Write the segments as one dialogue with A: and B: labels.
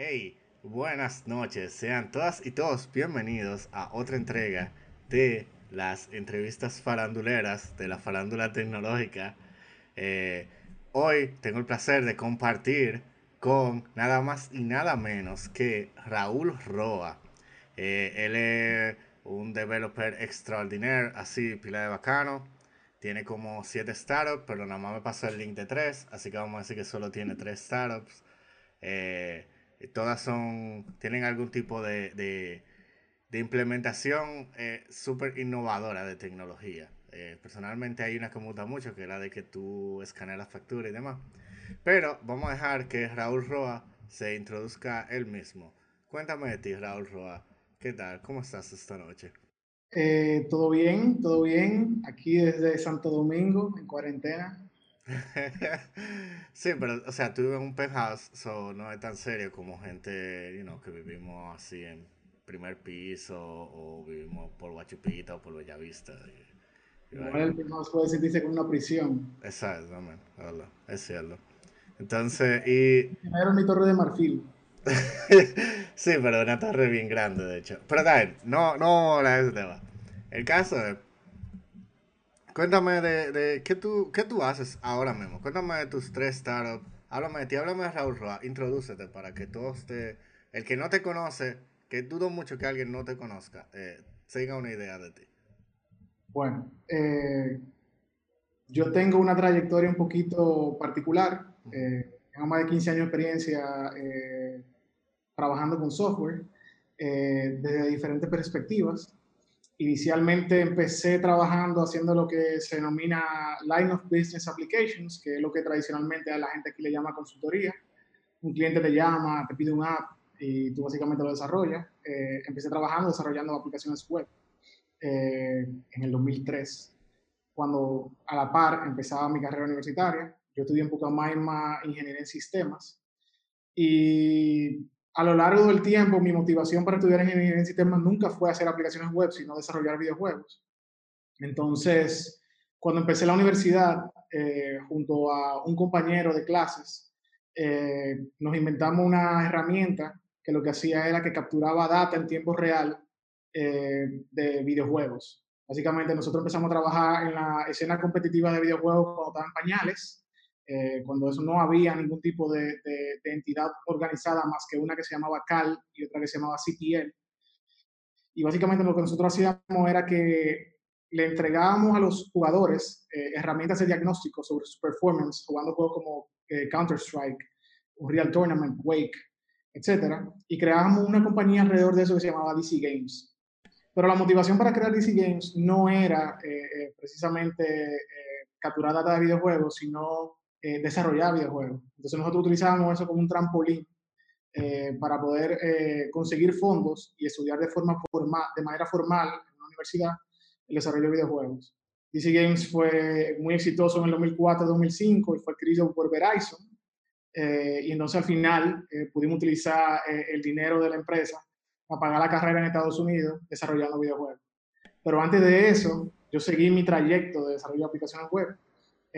A: Hey, buenas noches, sean todas y todos bienvenidos a otra entrega de las entrevistas faranduleras de la farándula tecnológica. Eh, hoy tengo el placer de compartir con nada más y nada menos que Raúl Roa. Eh, él es un developer extraordinario, así, pila de bacano. Tiene como 7 startups, pero nada más me pasó el link de 3, así que vamos a decir que solo tiene 3 startups. Eh, todas son, tienen algún tipo de, de, implementación eh, súper innovadora de tecnología. Eh, personalmente hay una que me gusta mucho, que es la de que tú escaneas la factura y demás. Pero vamos a dejar que Raúl Roa se introduzca él mismo. Cuéntame de ti, Raúl Roa. ¿Qué tal? ¿Cómo estás esta noche?
B: Eh, todo bien, todo bien. Aquí desde Santo Domingo, en cuarentena.
A: sí, pero, o sea, tú vives en un penthouse, so no es tan serio como gente, you know, que vivimos así en primer piso o vivimos por Guachupita o por Bellavista.
B: Igual el penthouse puede sentirse como una prisión.
A: Exactamente, es cierto. Entonces, y...
B: Era mi torre de marfil.
A: sí, pero una torre bien grande, de hecho. Pero también, no, no la ese tema. El caso es. Cuéntame de, de ¿qué, tú, qué tú haces ahora mismo. Cuéntame de tus tres startups. Háblame de ti, háblame de Raúl Roa. Introdúcete para que todos te. El que no te conoce, que dudo mucho que alguien no te conozca, eh, tenga una idea de ti.
B: Bueno, eh, yo tengo una trayectoria un poquito particular. Eh, tengo más de 15 años de experiencia eh, trabajando con software desde diferentes perspectivas. Inicialmente empecé trabajando haciendo lo que se denomina Line of Business Applications, que es lo que tradicionalmente a la gente aquí le llama consultoría. Un cliente te llama, te pide un app y tú básicamente lo desarrollas. Eh, empecé trabajando desarrollando aplicaciones web eh, en el 2003, cuando a la par empezaba mi carrera universitaria. Yo estudié en Pucamaima Ingeniería en Sistemas y a lo largo del tiempo, mi motivación para estudiar ingeniería en sistemas nunca fue hacer aplicaciones web, sino desarrollar videojuegos. Entonces, cuando empecé la universidad, eh, junto a un compañero de clases, eh, nos inventamos una herramienta que lo que hacía era que capturaba data en tiempo real eh, de videojuegos. Básicamente, nosotros empezamos a trabajar en la escena competitiva de videojuegos cuando estaban pañales eh, cuando eso no había ningún tipo de, de, entidad organizada más que una que se llamaba CAL y otra que se llamaba CPL. Y básicamente lo que nosotros hacíamos era que le entregábamos a los jugadores eh, herramientas de diagnóstico sobre su performance jugando juegos como eh, Counter-Strike, Real Tournament, Wake, etc. Y creábamos una compañía alrededor de eso que se llamaba DC Games. Pero la motivación para crear DC Games no era precisamente capturar data de videojuegos, sino eh, desarrollar videojuegos. Entonces nosotros utilizábamos eso como un trampolín eh, para poder eh, conseguir fondos y estudiar de, forma de manera formal en una universidad el desarrollo de videojuegos. DC Games fue muy exitoso en el 2004-2005 y fue adquirido por Verizon. y entonces al final pudimos utilizar el dinero de la empresa para pagar la carrera en Estados Unidos desarrollando videojuegos. Pero antes de eso, yo seguí mi trayecto de desarrollo de aplicaciones web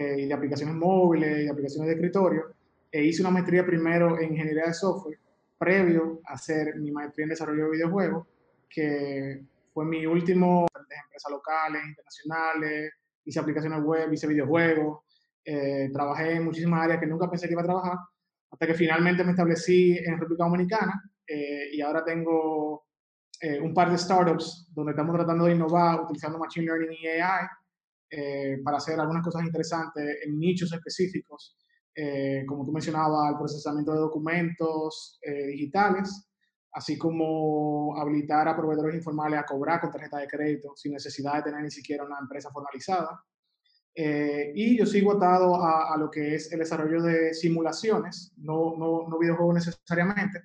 B: eh, y de aplicaciones móviles y aplicaciones de escritorio. E hice una maestría primero en ingeniería de software, previo a hacer mi maestría en desarrollo de videojuegos, que fue mi último de empresas locales, internacionales, hice aplicaciones web, hice videojuegos, eh, trabajé en muchísimas áreas que nunca pensé que iba a trabajar, hasta que finalmente me establecí en República Dominicana eh, y ahora tengo un par de startups donde estamos tratando de innovar utilizando Machine Learning y AI eh, para hacer algunas cosas interesantes en nichos específicos, eh, como tú mencionabas, el procesamiento de documentos eh, digitales, así como habilitar a proveedores informales a cobrar con tarjeta de crédito sin necesidad de tener ni siquiera una empresa formalizada. y yo sigo atado a, a, lo que es el desarrollo de simulaciones, no, no, no videojuegos necesariamente,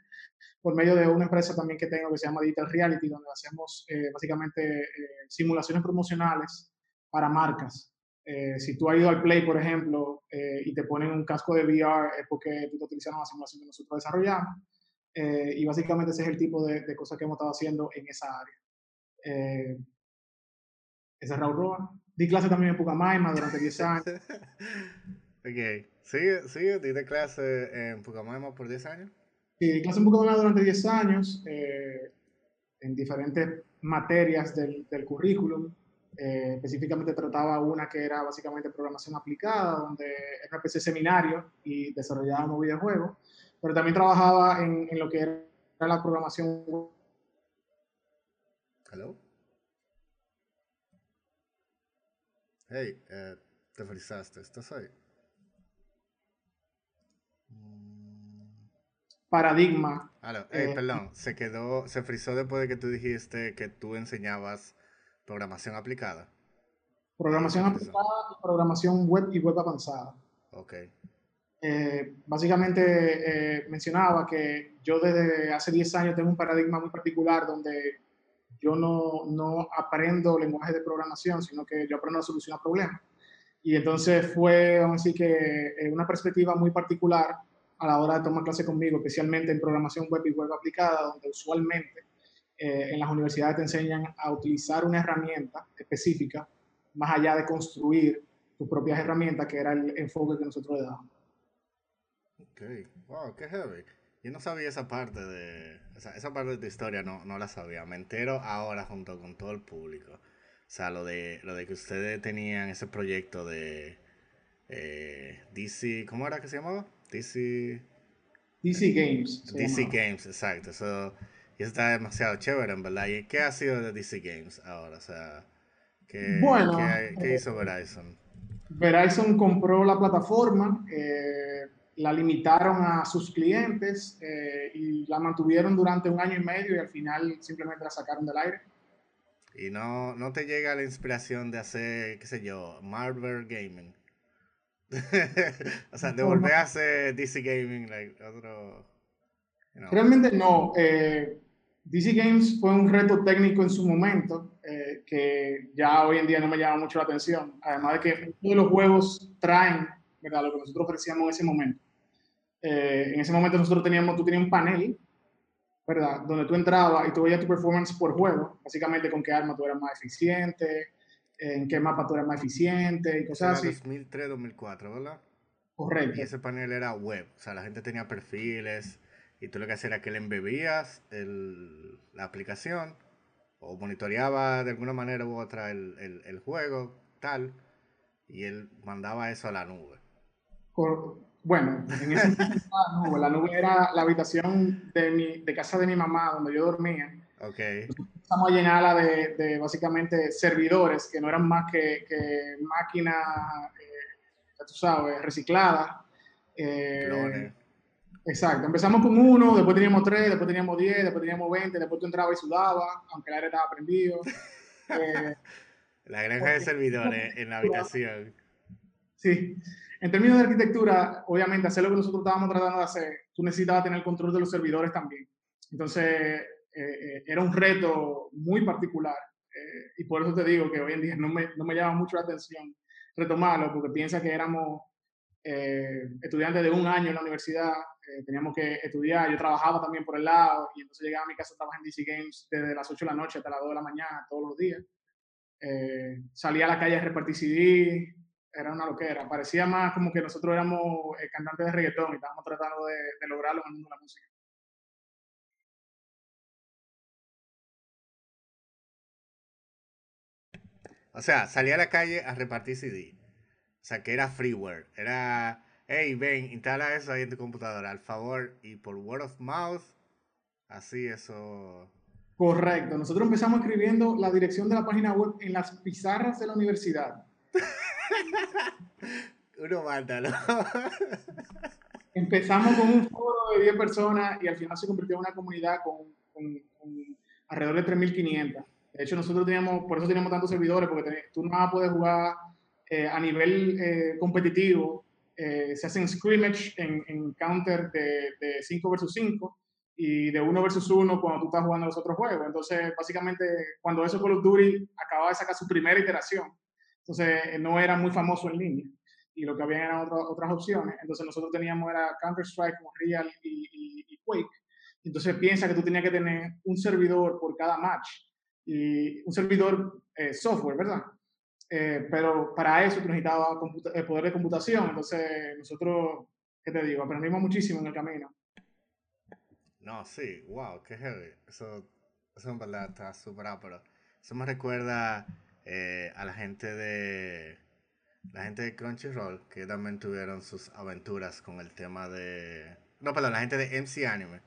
B: por medio de una empresa también que tengo que se llama Digital Reality, donde hacemos básicamente simulaciones promocionales para marcas. Eh, si tú has ido al Play, por ejemplo, eh, y te ponen un casco de VR, es porque tú estás utilizando la simulación que nosotros desarrollamos. Eh, y básicamente ese es el tipo de, de, cosas que hemos estado haciendo en esa área. ese es Raúl Roa. Di clase también en Pucamaima durante 10 años.
A: ok. ¿Sigue, sigue? ¿Diste clase en Pucamaima por 10 años?
B: Sí, clase en computadora durante 10 años, eh, en diferentes materias del, del currículum. Eh, específicamente trataba una que era básicamente programación aplicada, donde era una especie de seminario y desarrollábamos videojuegos, pero también trabajaba en, en lo que era la programación.
A: Hello. Hey, eh, te frisaste, ¿estás ahí?
B: Paradigma.
A: Eh, perdón, se quedó, se frizó después de que tú dijiste que tú enseñabas programación aplicada.
B: Programación aplicada programación web y web avanzada.
A: Ok.
B: Eh, básicamente eh, mencionaba que yo desde hace 10 años tengo un paradigma muy particular donde yo no, no aprendo lenguaje de programación, sino que yo aprendo a solucionar problemas. Y entonces fue, vamos a decir que una perspectiva muy particular a la hora de tomar clase conmigo, especialmente en programación web y web aplicada, donde usualmente eh, en las universidades te enseñan a utilizar una herramienta específica, más allá de construir tus propias herramientas, que era el enfoque que nosotros le damos.
A: Ok, wow, qué heavy. Yo no sabía esa parte de, o sea, esa parte de tu historia no, no la sabía. Me entero ahora junto con todo el público. O sea, lo de, lo de que ustedes tenían ese proyecto de eh, DC, ¿cómo era que se llamaba? DC...
B: DC Games.
A: DC Games, exacto. Eso, y está demasiado chévere, en verdad. ¿Y qué ha sido de DC Games ahora? O sea, ¿qué,
B: bueno,
A: ¿qué, hizo Verizon?
B: Verizon compró la plataforma, eh, la limitaron a sus clientes eh, y la mantuvieron durante un año y medio y al final simplemente la sacaron del aire.
A: Y no, no te llega la inspiración de hacer, qué sé yo, Marvel Gaming. o sea, de volver a hacer DC Gaming, like, otro...
B: Realmente no. Eh, DC Games fue un reto técnico en su momento, eh, que ya hoy en día no me llama mucho la atención. Además de que todos los juegos traen ¿verdad? lo que nosotros ofrecíamos en ese momento. Eh, en ese momento nosotros teníamos, tú tenías un panel, ¿verdad? Donde tú entrabas y tú veías tu performance por juego, básicamente con qué arma tú eras más eficiente, en qué mapa tú eras más eficiente y cosas así.
A: 2003, 2004, ¿verdad?
B: Correcto.
A: Y ese panel era web, o sea, la gente tenía perfiles y tú lo que hacías era que le embebías el, la aplicación o monitoreaba de alguna manera u otra el, el, el juego, tal, y él mandaba eso a la nube.
B: bueno, en ese la nube, la nube era la habitación de, mi, de casa de mi mamá, donde yo dormía
A: Ok.
B: Empezamos a llenarla de, de, básicamente servidores que no eran más que, que máquinas, eh, tú sabes, recicladas. Eh, exacto. Empezamos con uno, después teníamos tres, después teníamos diez, después teníamos veinte, después tú entrabas y sudabas, aunque el aire estaba prendido.
A: Eh, la granja de servidores en la habitación.
B: Sí. En términos de arquitectura, obviamente, hacer lo que nosotros estábamos tratando de hacer, tú necesitabas tener el control de los servidores también. Entonces, eh, era un reto muy particular. Eh, y por eso te digo que hoy en día no me, no me llama mucho la atención retomarlo, porque piensa que éramos eh, estudiantes de un año en la universidad, teníamos que estudiar, yo trabajaba también por el lado, y entonces llegaba a mi casa, trabajaba en DC Games desde las 8 de la noche hasta las 2 de la mañana, todos los días. salía a la calle a repartir CD, era una loquera. Parecía más como que nosotros éramos cantantes de reggaetón y estábamos tratando de, de lograrlo en el mundo de la música.
A: O sea, salí a la calle a repartir CD. O sea, que era freeware. Era, hey, ven, instala eso ahí en tu computadora, al favor. Y por word of mouth, así eso.
B: Correcto. Nosotros empezamos escribiendo la dirección de la página web en las pizarras de la universidad.
A: Uno mátalo.
B: Empezamos con un foro de 10 personas y al final se convirtió en una comunidad con, con, con alrededor de 3.500. De hecho, nosotros teníamos, por eso teníamos tantos servidores, porque tú no vas a poder jugar eh, a nivel eh, competitivo. Eh, se hacen scrimmage en, en counter de 5 versus 5 y de 1 versus 1 cuando tú estás jugando los otros juegos. Entonces, básicamente, cuando eso Call of Duty acababa de sacar su primera iteración, entonces no era muy famoso en línea y lo que había eran otras opciones. Entonces nosotros teníamos era Counter-Strike, Real y, y, y, Quake. Entonces piensa que tú tenías que tener un servidor por cada match y un servidor eh, software, ¿verdad? Eh, pero para eso tú necesitabas el eh, poder de computación. Entonces, nosotros, ¿qué te digo? Aprendimos muchísimo en el camino.
A: No, sí, wow, qué heavy. Eso, eso en verdad está súper pero Eso me recuerda eh, a la gente de la gente de Crunchyroll que también tuvieron sus aventuras con el tema de no, perdón, la gente de MC Anime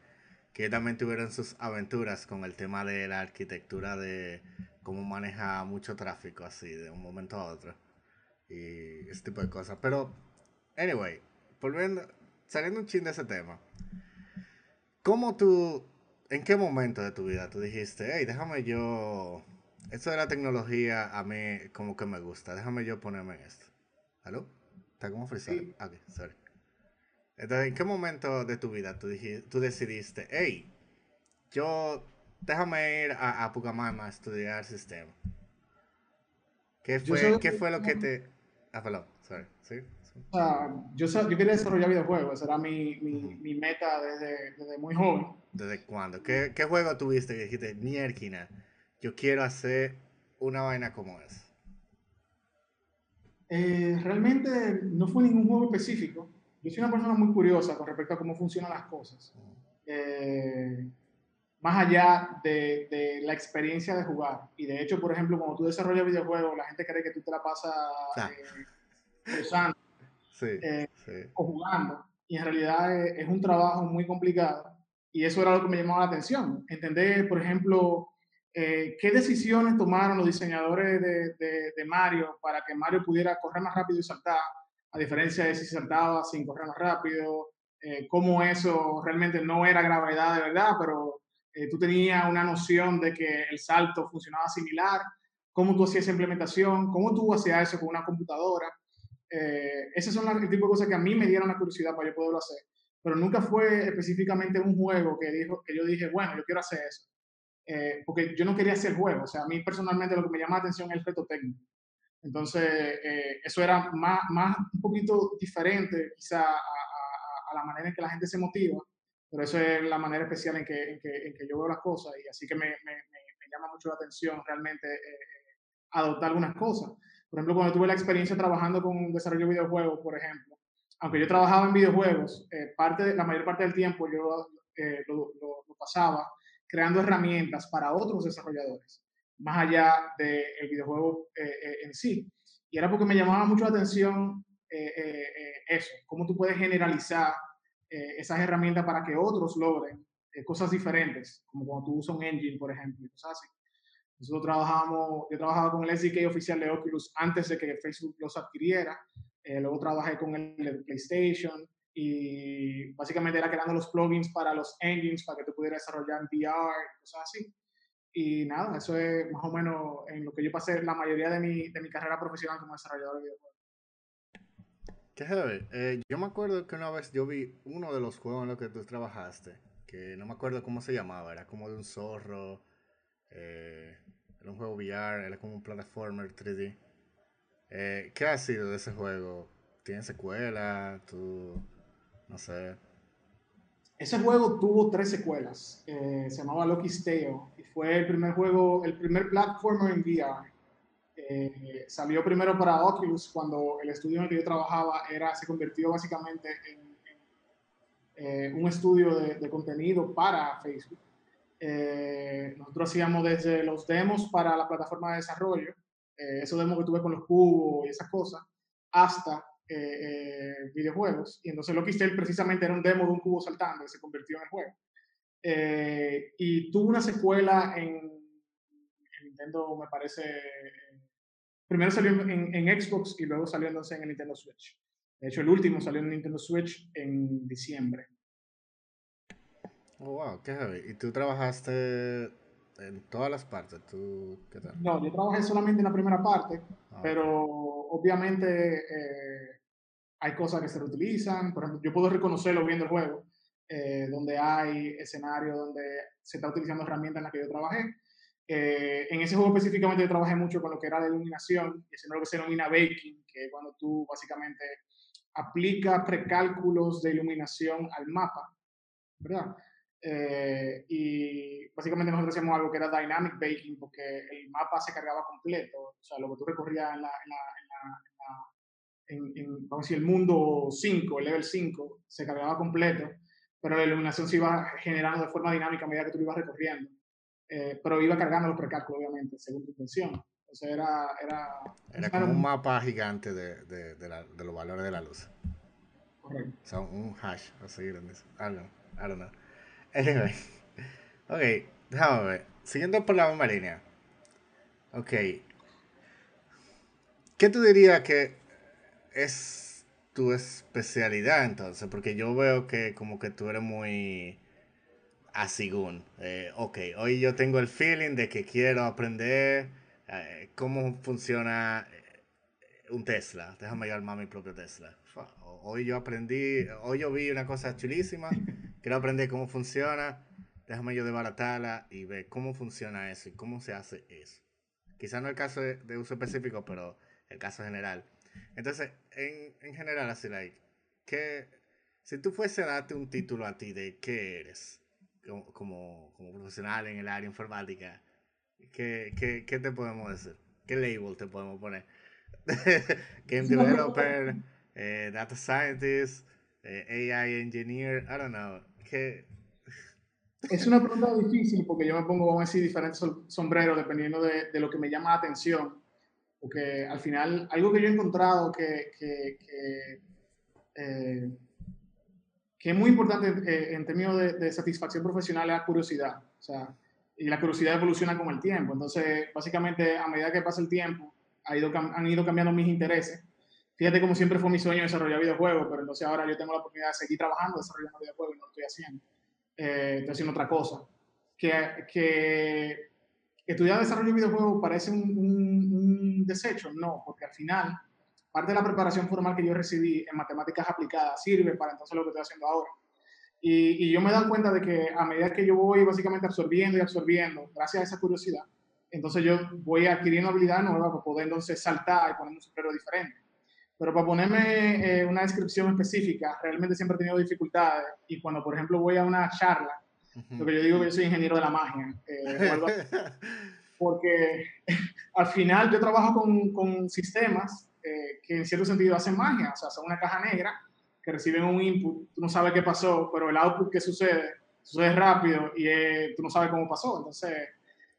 A: que también tuvieron sus aventuras con el tema de la arquitectura de cómo maneja mucho tráfico así de un momento a otro y ese tipo de cosas. Pero, anyway, volviendo, saliendo un chin de ese tema, ¿cómo tú, en qué momento de tu vida tú dijiste, hey, déjame yo, esto de la tecnología a mí como que me gusta, déjame yo ponerme en esto? ¿Aló? ¿Está como frisado? Sí. Ok, sorry. Entonces, ¿en qué momento de tu vida tú, dijiste, tú decidiste, hey, yo, déjame ir a, a Pucamama a estudiar sistema? ¿Qué fue, ¿qué fue lo que te... Ah, perdón, sorry, ¿sí?
B: Sea, yo, yo quería desarrollar videojuegos, esa era mi, mi, mi meta desde, desde, muy joven.
A: ¿Desde cuándo? ¿Qué, qué juego tuviste que dijiste, Nierkina, yo quiero hacer una vaina como esa?
B: Eh, realmente no fue ningún juego específico. Yo soy una persona muy curiosa con respecto a cómo funcionan las cosas. Eh, más allá de, de, la experiencia de jugar. Y de hecho, por ejemplo, cuando tú desarrollas videojuegos, la gente cree que tú te la pasas eh, usando eh, o jugando. Y en realidad es, es, un trabajo muy complicado. Y eso era lo que me llamaba la atención. Entender, por ejemplo, eh, qué decisiones tomaron los diseñadores de, de, de, Mario para que Mario pudiera correr más rápido y saltar, a diferencia de si saltaba sin correr más rápido. Eh, cómo eso realmente no era gravedad de verdad, pero eh, tú tenías una noción de que el salto funcionaba similar, cómo tú hacías esa implementación, cómo tú hacías eso con una computadora. Eh, son el tipo de cosas que a mí me dieron la curiosidad para yo poderlo hacer. Pero nunca fue específicamente un juego que, dijo, que yo dije, bueno, yo quiero hacer eso. Eh, porque yo no quería hacer juego. O sea, a mí personalmente lo que me llama la atención es el reto técnico. Entonces, eh, eso era más, más, un poquito diferente quizá a, a, a, la manera en que la gente se motiva pero eso es la manera especial en que, yo veo las cosas y así que me, llama mucho la atención realmente eh, adoptar algunas cosas. Por ejemplo, cuando tuve la experiencia trabajando con desarrollo de videojuegos, por ejemplo, aunque yo trabajaba en videojuegos, eh, parte, la mayor parte del tiempo yo eh, lo, lo, lo, pasaba creando herramientas para otros desarrolladores, más allá del de videojuego en sí. Y era porque me llamaba mucho la atención eso, cómo tú puedes generalizar eh, esas herramientas para que otros logren eh, cosas diferentes, como cuando tú usas un engine, por ejemplo, y cosas así. Nosotros trabajamos, yo trabajaba con el SDK oficial de Oculus antes de que Facebook los adquiriera, eh, luego trabajé con el de PlayStation y básicamente era creando los plugins para los engines para que tú pudieras desarrollar en VR, cosas así. Y nada, eso es más o menos en lo que yo pasé la mayoría de mi, de mi carrera profesional como desarrollador de videojuegos.
A: Eh, yo me acuerdo que una vez yo vi uno de los juegos en los que tú trabajaste, que no me acuerdo cómo se llamaba, era como de un zorro, eh, era un juego VR, era como un platformer 3D. Eh, ¿Qué ha sido de ese juego? ¿Tiene secuela? ¿Tú? No sé.
B: Ese juego tuvo tres secuelas. se llamaba Lucky Tale y fue el primer juego, el primer platformer en VR. Eh, salió primero para Oculus cuando el estudio en el que yo trabajaba era, se convirtió básicamente en, en eh, un estudio de, de, contenido para Facebook. Eh, nosotros hacíamos desde los demos para la plataforma de desarrollo, eh, esos demos que tuve con los cubos y esas cosas, hasta videojuegos. Y entonces Loki Tale precisamente era un demo de un cubo saltando que se convirtió en el juego. y tuvo una secuela en, en Nintendo, me parece, primero salió en, en, Xbox y luego salió entonces en el Nintendo Switch. De hecho, el último salió en Nintendo Switch en diciembre.
A: Oh, wow, qué heavy. ¿Y tú trabajaste en todas las partes? ¿Tú, qué tal?
B: No, yo trabajé solamente en la primera parte, ah, pero obviamente eh, hay cosas que se reutilizan. Por ejemplo, yo puedo reconocerlo viendo el juego, eh, donde hay escenarios donde se está utilizando herramientas en las que yo trabajé. Eh, en ese juego específicamente yo trabajé mucho con lo que era la iluminación, y es lo que se denomina baking, que es cuando tú básicamente aplicas precálculos de iluminación al mapa, ¿verdad? Eh, y básicamente nosotros hacíamos algo que era dynamic baking, porque el mapa se cargaba completo, o sea, lo que tú recorrías en, la, en, la, en, en, en vamos a decir, el mundo 5, el level 5, se cargaba completo pero la iluminación se iba generando de forma dinámica a medida que tú ibas recorriendo. Eh, pero iba cargando los precálculos, obviamente, según tu intención. Entonces era... Era,
A: era como un mapa gigante de, de, de, la, de, los valores de la luz.
B: Correcto.
A: O sea, un hash a seguir en eso. I don't know. I don't know. Anyway. Ok, déjame ver. Siguiendo por la misma línea. Ok. ¿Qué tú dirías que es tu especialidad entonces? Porque yo veo que como que tú eres muy asigún. Eh, ok, hoy yo tengo el feeling de que quiero aprender eh, cómo funciona eh, un Tesla. Déjame llamar mi propio Tesla. Hoy yo aprendí, hoy yo vi una cosa chulísima, quiero aprender cómo funciona, déjame yo desbaratarla y ver cómo funciona eso y cómo se hace eso. Quizá no el caso de, uso específico, pero el caso general. Entonces, en, en general, así, like, que si tú fuese a darte un título a ti de qué eres, como, como, profesional en el área informática, ¿qué, qué, qué te podemos decir? ¿Qué label te podemos poner? Game developer, eh, data scientist, eh, AI engineer, I don't know. ¿Qué?
B: Es una pregunta difícil porque yo me pongo, vamos a decir, diferentes sombreros dependiendo de, de lo que me llama la atención. Porque al final, algo que yo he encontrado que, que, que eh, que es muy importante eh, en términos de, satisfacción profesional es la curiosidad. O sea, y la curiosidad evoluciona con el tiempo. Entonces, básicamente, a medida que pasa el tiempo, ha ido, han ido cambiando mis intereses. Fíjate como siempre fue mi sueño desarrollar videojuegos, pero entonces ahora yo tengo la oportunidad de seguir trabajando desarrollando videojuegos y no lo estoy haciendo. Eh, estoy haciendo otra cosa. Que, que estudiar desarrollo de videojuegos parece un, un, un desecho, no, porque al final parte de la preparación formal que yo recibí en matemáticas aplicadas sirve para entonces lo que estoy haciendo ahora. Y, y yo me he dado cuenta de que a medida que yo voy básicamente absorbiendo y absorbiendo, gracias a esa curiosidad, entonces yo voy adquiriendo habilidades nuevas para poder entonces saltar y poner un sombrero diferente. Pero para ponerme eh, una descripción específica, realmente siempre he tenido dificultades y cuando, por ejemplo, voy a una charla, lo que yo digo que yo soy ingeniero de la magia, eh, porque al final yo trabajo con, con sistemas eh, que en cierto sentido hacen magia, o sea, son una caja negra que reciben un input, tú no sabes qué pasó, pero el output que sucede, sucede rápido y eh, tú no sabes cómo pasó. Entonces,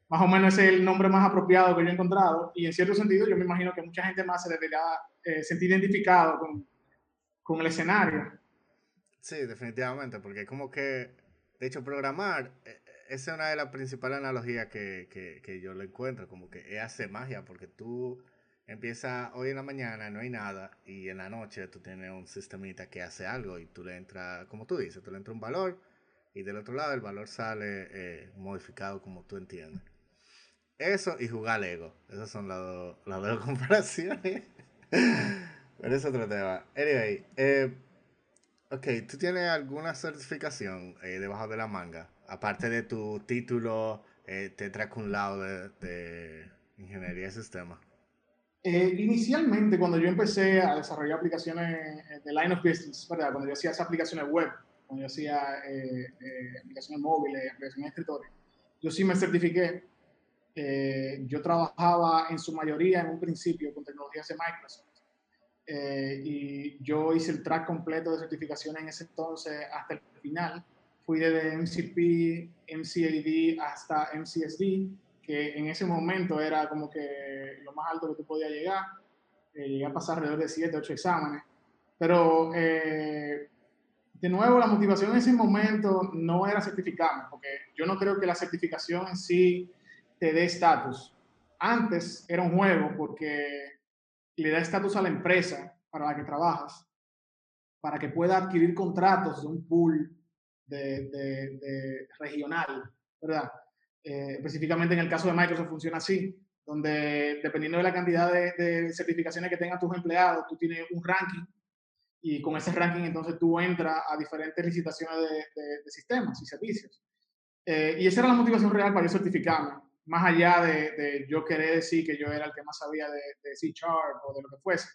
B: más o menos es el nombre más apropiado que yo he encontrado y en cierto sentido yo me imagino que mucha gente más se debería eh, sentir identificado con, con el escenario.
A: Sí, definitivamente, porque como que, de hecho, programar, esa es una de las principales analogías que, que, que yo le encuentro, como que es hacer magia, porque tú empieza hoy en la mañana, no hay nada, y en la noche tú tienes un sistemita que hace algo y tú le entras, como tú dices, tú le entras un valor y del otro lado el valor sale eh, modificado como tú entiendes. Eso y jugar Lego, esas son las dos comparaciones. Pero es otro tema. Anyway, eh, ok, ¿tú tienes alguna certificación eh, debajo de la manga? Aparte de tu título, eh, te trae un lado de, de ingeniería de sistemas.
B: Eh, inicialmente, cuando yo empecé a desarrollar aplicaciones de line of business, ¿verdad? cuando yo hacía esas aplicaciones web, cuando yo hacía eh, eh, aplicaciones móviles, aplicaciones de escritorio, yo sí me certifiqué. yo trabajaba en su mayoría en un principio con tecnologías de Microsoft. y yo hice el track completo de certificaciones en ese entonces hasta el final. Fui desde MCP, MCAD hasta MCSD que en ese momento era como que lo más alto que tú podías llegar. Eh, llegué a pasar alrededor de 7, 8 exámenes. Pero, eh, de nuevo, la motivación en ese momento no era certificarme, porque yo no creo que la certificación en sí te dé estatus. Antes era un juego porque le da estatus a la empresa para la que trabajas, para que pueda adquirir contratos de un pool de, de, de regional, ¿verdad? Eh, específicamente en el caso de Microsoft funciona así, donde dependiendo de la cantidad de, certificaciones que tengan tus empleados, tú tienes un ranking y con ese ranking entonces tú entras a diferentes licitaciones de, sistemas y servicios. Eh, y esa era la motivación real para yo certificarme, más allá de, yo querer decir que yo era el que más sabía de, C Sharp o de lo que fuese.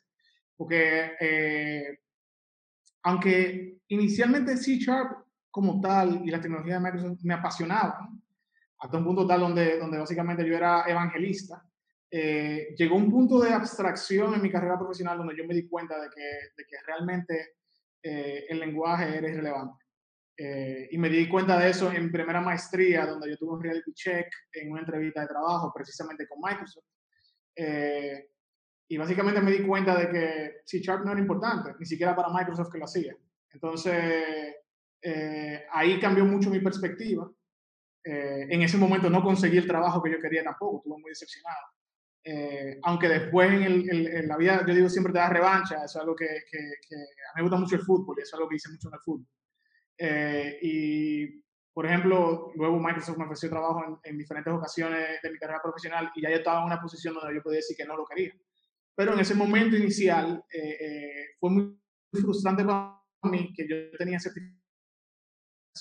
B: Porque eh, aunque inicialmente C Sharp como tal y la tecnología de Microsoft me apasionaban, hasta un punto tal donde, donde básicamente yo era evangelista. Eh, llegó un punto de abstracción en mi carrera profesional donde yo me di cuenta de que, de que realmente eh, el lenguaje era irrelevante. Eh, y me di cuenta de eso en primera maestría, donde yo tuve un reality check en una entrevista de trabajo, precisamente con Microsoft. Eh, y básicamente me di cuenta de que C Sharp no era importante, ni siquiera para Microsoft que lo hacía. Entonces, eh, ahí cambió mucho mi perspectiva. En ese momento no conseguí el trabajo que yo quería tampoco, estuve muy decepcionado. aunque después en, el, en, la vida, yo digo, siempre te da revancha, eso es algo que, que, que, a mí me gusta mucho el fútbol y eso es algo que hice mucho en el fútbol. Eh, y, por ejemplo, luego Microsoft me ofreció trabajo en, diferentes ocasiones de mi carrera profesional y ya yo estaba en una posición donde yo podía decir que no lo quería. Pero en ese momento inicial eh, eh, fue muy frustrante para mí que yo tenía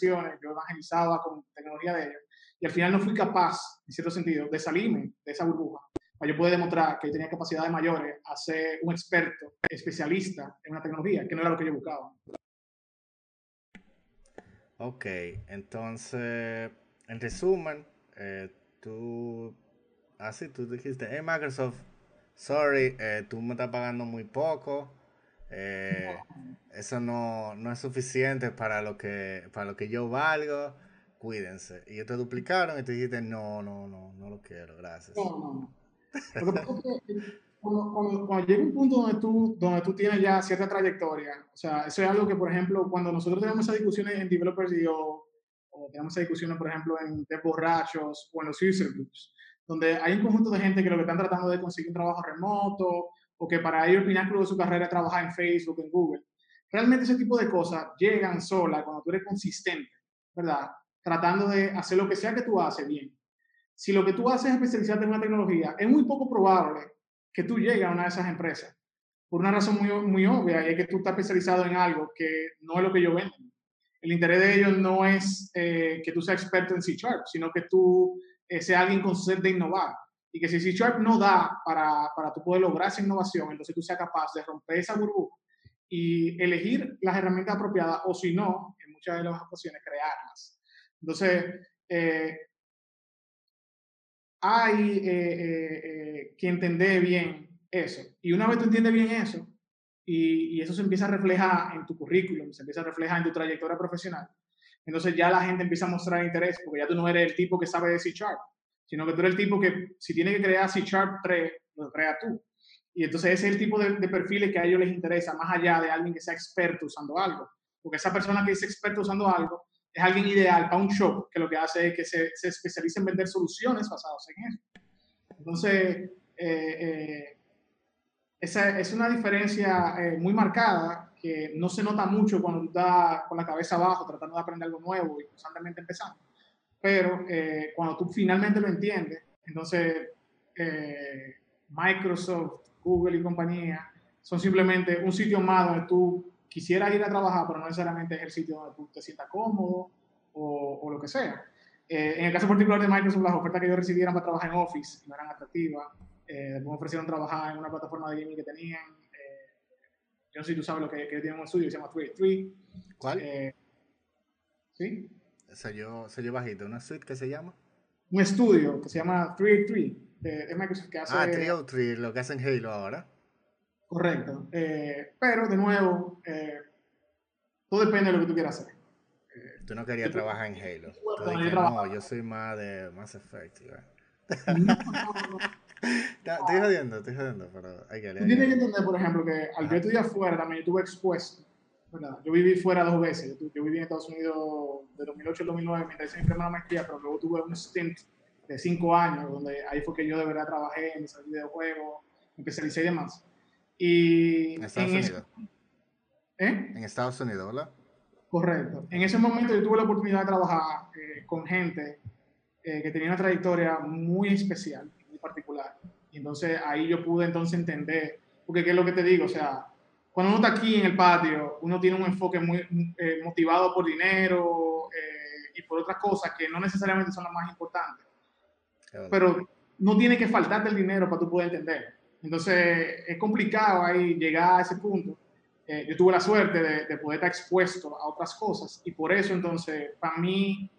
B: yo evangelizaba con tecnología de ellos y al final no fui capaz, en cierto sentido, de salirme de esa burbuja yo poder demostrar que yo tenía capacidades mayores a ser un experto, especialista en una tecnología, que no era lo que yo buscaba.
A: Ok, entonces, en resumen, eh, tú, así, ah, tú dijiste, hey Microsoft, sorry, eh, tú me estás pagando muy poco, eh, eso no, no, es suficiente para lo, que, para lo que yo valgo, cuídense. Y ellos te duplicaron y te dijiste, no, no, no, no lo quiero, gracias. No, no.
B: cuando, cuando, llega un punto donde tú, donde tú tienes ya cierta trayectoria, o sea, eso es algo que, por ejemplo, cuando nosotros tenemos esas discusiones en Developers y o, o tenemos esas discusiones, por ejemplo, en Dev Borrachos o en los User Groups, donde hay un conjunto de gente que lo que están tratando de conseguir un trabajo remoto o que para ellos el pináculo de su carrera es trabajar en Facebook, en Google. Realmente ese tipo de cosas llegan solas cuando tú eres consistente, ¿verdad? Tratando de hacer lo que sea que tú haces bien. Si lo que tú haces es especializarte en una tecnología, es muy poco probable que tú llegues a una de esas empresas. Por una razón muy, muy obvia, y es que tú estás especializado en algo que no es lo que ellos venden. El interés de ellos no es eh, que tú seas experto en C Sharp, sino que tú eh, seas alguien con sed de innovar. Y que si C Sharp no da para, para tú poder lograr esa innovación, entonces tú seas capaz de romper esa burbuja y elegir las herramientas apropiadas, o si no, en muchas de las ocasiones, crearlas. Entonces, eh, hay eh, eh, eh, que entender bien eso. Y una vez tú entiendes bien eso, y, y, eso se empieza a reflejar en tu currículum, se empieza a reflejar en tu trayectoria profesional, entonces ya la gente empieza a mostrar interés, porque ya tú no eres el tipo que sabe de C Sharp, sino que tú eres el tipo que si tiene que crear C Sharp 3, lo crea tú. Y entonces ese es el tipo de, de, perfiles que a ellos les interesa, más allá de alguien que sea experto usando algo. Porque esa persona que es experto usando algo es alguien ideal para un shop que lo que hace es que se, se en vender soluciones basadas en eso. Entonces, eh, eh, esa es una diferencia eh, muy marcada que no se nota mucho cuando tú estás con la cabeza abajo tratando de aprender algo nuevo y constantemente empezando. Pero cuando tú finalmente lo entiendes, entonces Microsoft, Google y compañía son simplemente un sitio más donde tú quisieras ir a trabajar, pero no necesariamente es el sitio donde tú te sientas cómodo o, o lo que sea. Eh, en el caso particular de Microsoft, las ofertas que yo recibí eran para trabajar en Office, no eran atractivas. Eh, me ofrecieron trabajar en una plataforma de gaming que tenían. Eh, yo no sé si tú sabes lo que, que tienen un estudio que se llama 3
A: ¿Cuál?
B: Eh, ¿Sí?
A: Se yo bajito, ¿una suite que se llama?
B: Un estudio que se llama 383 de, Microsoft que hace...
A: Ah, 303, lo que hacen Halo ahora.
B: Correcto. Eh, pero, de nuevo, eh, todo depende de lo que tú quieras hacer.
A: Tú no querías trabajar en Halo. no, yo soy más de Mass Effect. estoy jodiendo, estoy jodiendo, pero hay que leer.
B: Tú tienes que entender, por ejemplo, que al yo estudiar fuera también yo estuve expuesto. ¿Verdad? Yo viví fuera dos veces. Yo, viví en Estados Unidos de 2008 al 2009 mientras hice mi primera maestría, pero luego tuve un stint de cinco años, donde ahí fue que yo de verdad trabajé en mis videojuegos, me especialicé y demás. Y
A: en Estados Unidos. ¿Eh? En Estados Unidos, ¿verdad?
B: Correcto. En ese momento yo tuve la oportunidad de trabajar eh, con gente eh, que tenía una trayectoria muy especial, muy particular. Y entonces ahí yo pude entonces entender, porque qué es lo que te digo, o sea, cuando uno está aquí en el patio, uno tiene un enfoque muy motivado por dinero y por otras cosas que no necesariamente son las más importantes. Pero no tiene que faltarte el dinero para tú poder entender. Entonces, es complicado ahí llegar a ese punto. Eh, yo tuve la suerte de, poder estar expuesto a otras cosas y por eso entonces, para mí,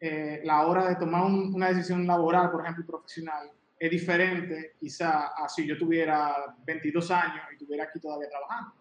B: eh, la hora de tomar una decisión laboral, por ejemplo, profesional, es diferente quizá a si yo tuviera 22 años y estuviera aquí todavía trabajando.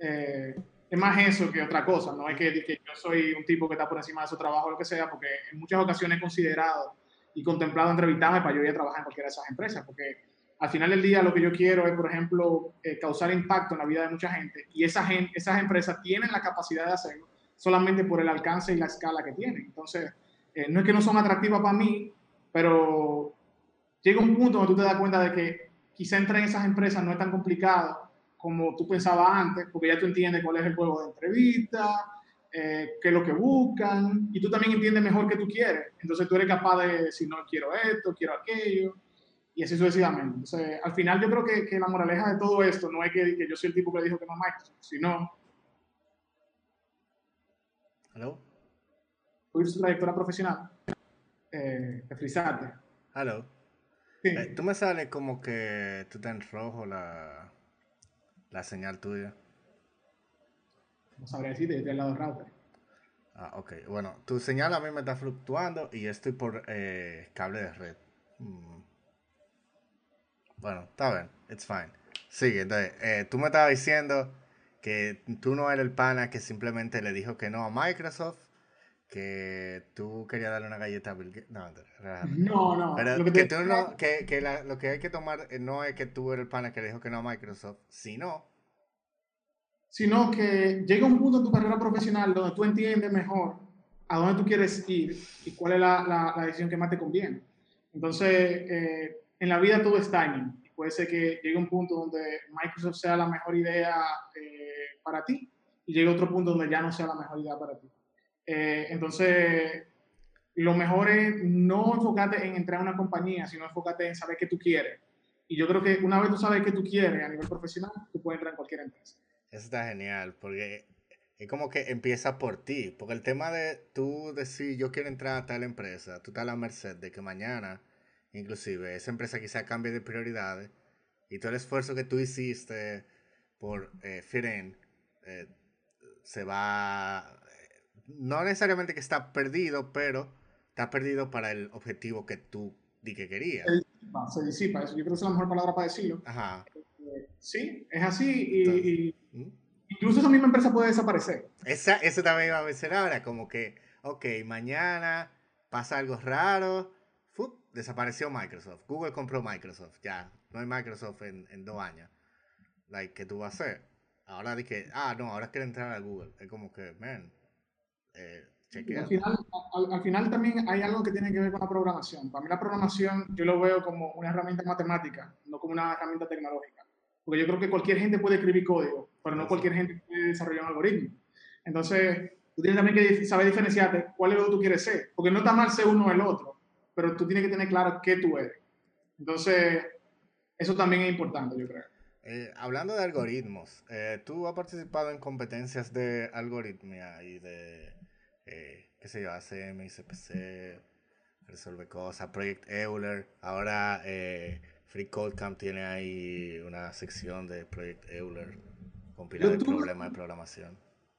B: Eh, es más eso que otra cosa, no es que, que, yo soy un tipo que está por encima de su trabajo o lo que sea, porque en muchas ocasiones he considerado y contemplado entrevistarme para yo ir a trabajar en cualquiera de esas empresas, porque al final del día lo que yo quiero es, por ejemplo, eh, causar impacto en la vida de mucha gente y esa gente, esas empresas tienen la capacidad de hacerlo solamente por el alcance y la escala que tienen. Entonces, eh, no es que no son atractivas para mí, pero llega un punto donde tú te das cuenta de que quizá entrar en esas empresas no es tan complicado como tú pensabas antes, porque ya tú entiendes cuál es el juego de entrevista, eh, qué es lo que buscan, y tú también entiendes mejor qué tú quieres. Entonces tú eres capaz de decir, no, quiero esto, quiero aquello, y así sucesivamente. Entonces, al final yo creo que, que la moraleja de todo esto no es que, que, yo soy el tipo que dijo que no Microsoft, sino...
A: ¿Aló?
B: Fui su trayectoria profesional, eh, de frisarte.
A: ¿Aló? Eh, tú me sales como que tú estás en rojo la la señal tuya?
B: No sabría decirte, estoy al lado router.
A: Ah, ok. Bueno, tu señal a mí me está fluctuando y estoy por eh, cable de red. Hmm. Bueno, está bien. It's fine. Sigue, entonces, eh, tú me estabas diciendo que tú no eres el pana que simplemente le dijo que no a Microsoft, que tú querías darle una galleta a Bill Gates. No,
B: no, no.
A: Pero lo que, tú no, que, que la, lo que hay que tomar eh, no es que tú eres el pana que le dijo que no a Microsoft, sino...
B: Sino que llega un punto en tu carrera profesional donde tú entiendes mejor a dónde tú quieres ir y cuál es la, la, la decisión que más te conviene. Entonces, eh, en la vida todo es timing. Puede ser que llegue un punto donde Microsoft sea la mejor idea eh, para ti y llegue otro punto donde ya no sea la mejor idea para ti. Eh, entonces, lo mejor es no enfocarte en entrar a una compañía, sino enfocarte en saber qué tú quieres. Y yo creo que una vez tú sabes qué tú quieres a nivel profesional, tú puedes entrar en cualquier empresa.
A: Eso está genial, porque es como que empieza por ti. Porque el tema de tú decir, yo quiero entrar a tal empresa, tú estás a la merced de que mañana, inclusive, esa empresa quizá cambie de prioridades y todo el esfuerzo que tú hiciste por eh, eh se va no necesariamente que está perdido, pero está perdido para el objetivo que tú di que querías.
B: Se disipa, Eso yo creo que es la mejor palabra para decirlo.
A: Ajá.
B: Eh, sí, es así y, ¿Mm? incluso esa misma empresa puede desaparecer.
A: Esa, eso también iba a mencionar ahora, como que, ok, mañana pasa algo raro, desapareció Microsoft, Google compró Microsoft, ya, no hay Microsoft en, en dos años. Like, ¿qué tú vas a hacer? Ahora dije, ah, no, ahora quiero entrar a Google. Es como que, man,
B: eh, al, final, al, final, también hay algo que tiene que ver con la programación. Para mí la programación yo lo veo como una herramienta matemática, no como una herramienta tecnológica. Porque yo creo que cualquier gente puede escribir código, pero no cualquier gente puede desarrollar un algoritmo. Entonces, tú tienes también que saber diferenciarte cuál es lo que tú quieres ser. Porque no está mal ser uno o el otro, pero tú tienes que tener claro qué tú eres. Entonces, eso también es importante, yo creo.
A: Eh, hablando de algoritmos, eh, ¿tú has participado en competencias de algoritmia y de eh, qué sé yo, ACM, CPC, resuelve cosas, Project Euler, ahora eh, Free Code Camp tiene ahí una sección de Project Euler, compilar el problema de programación.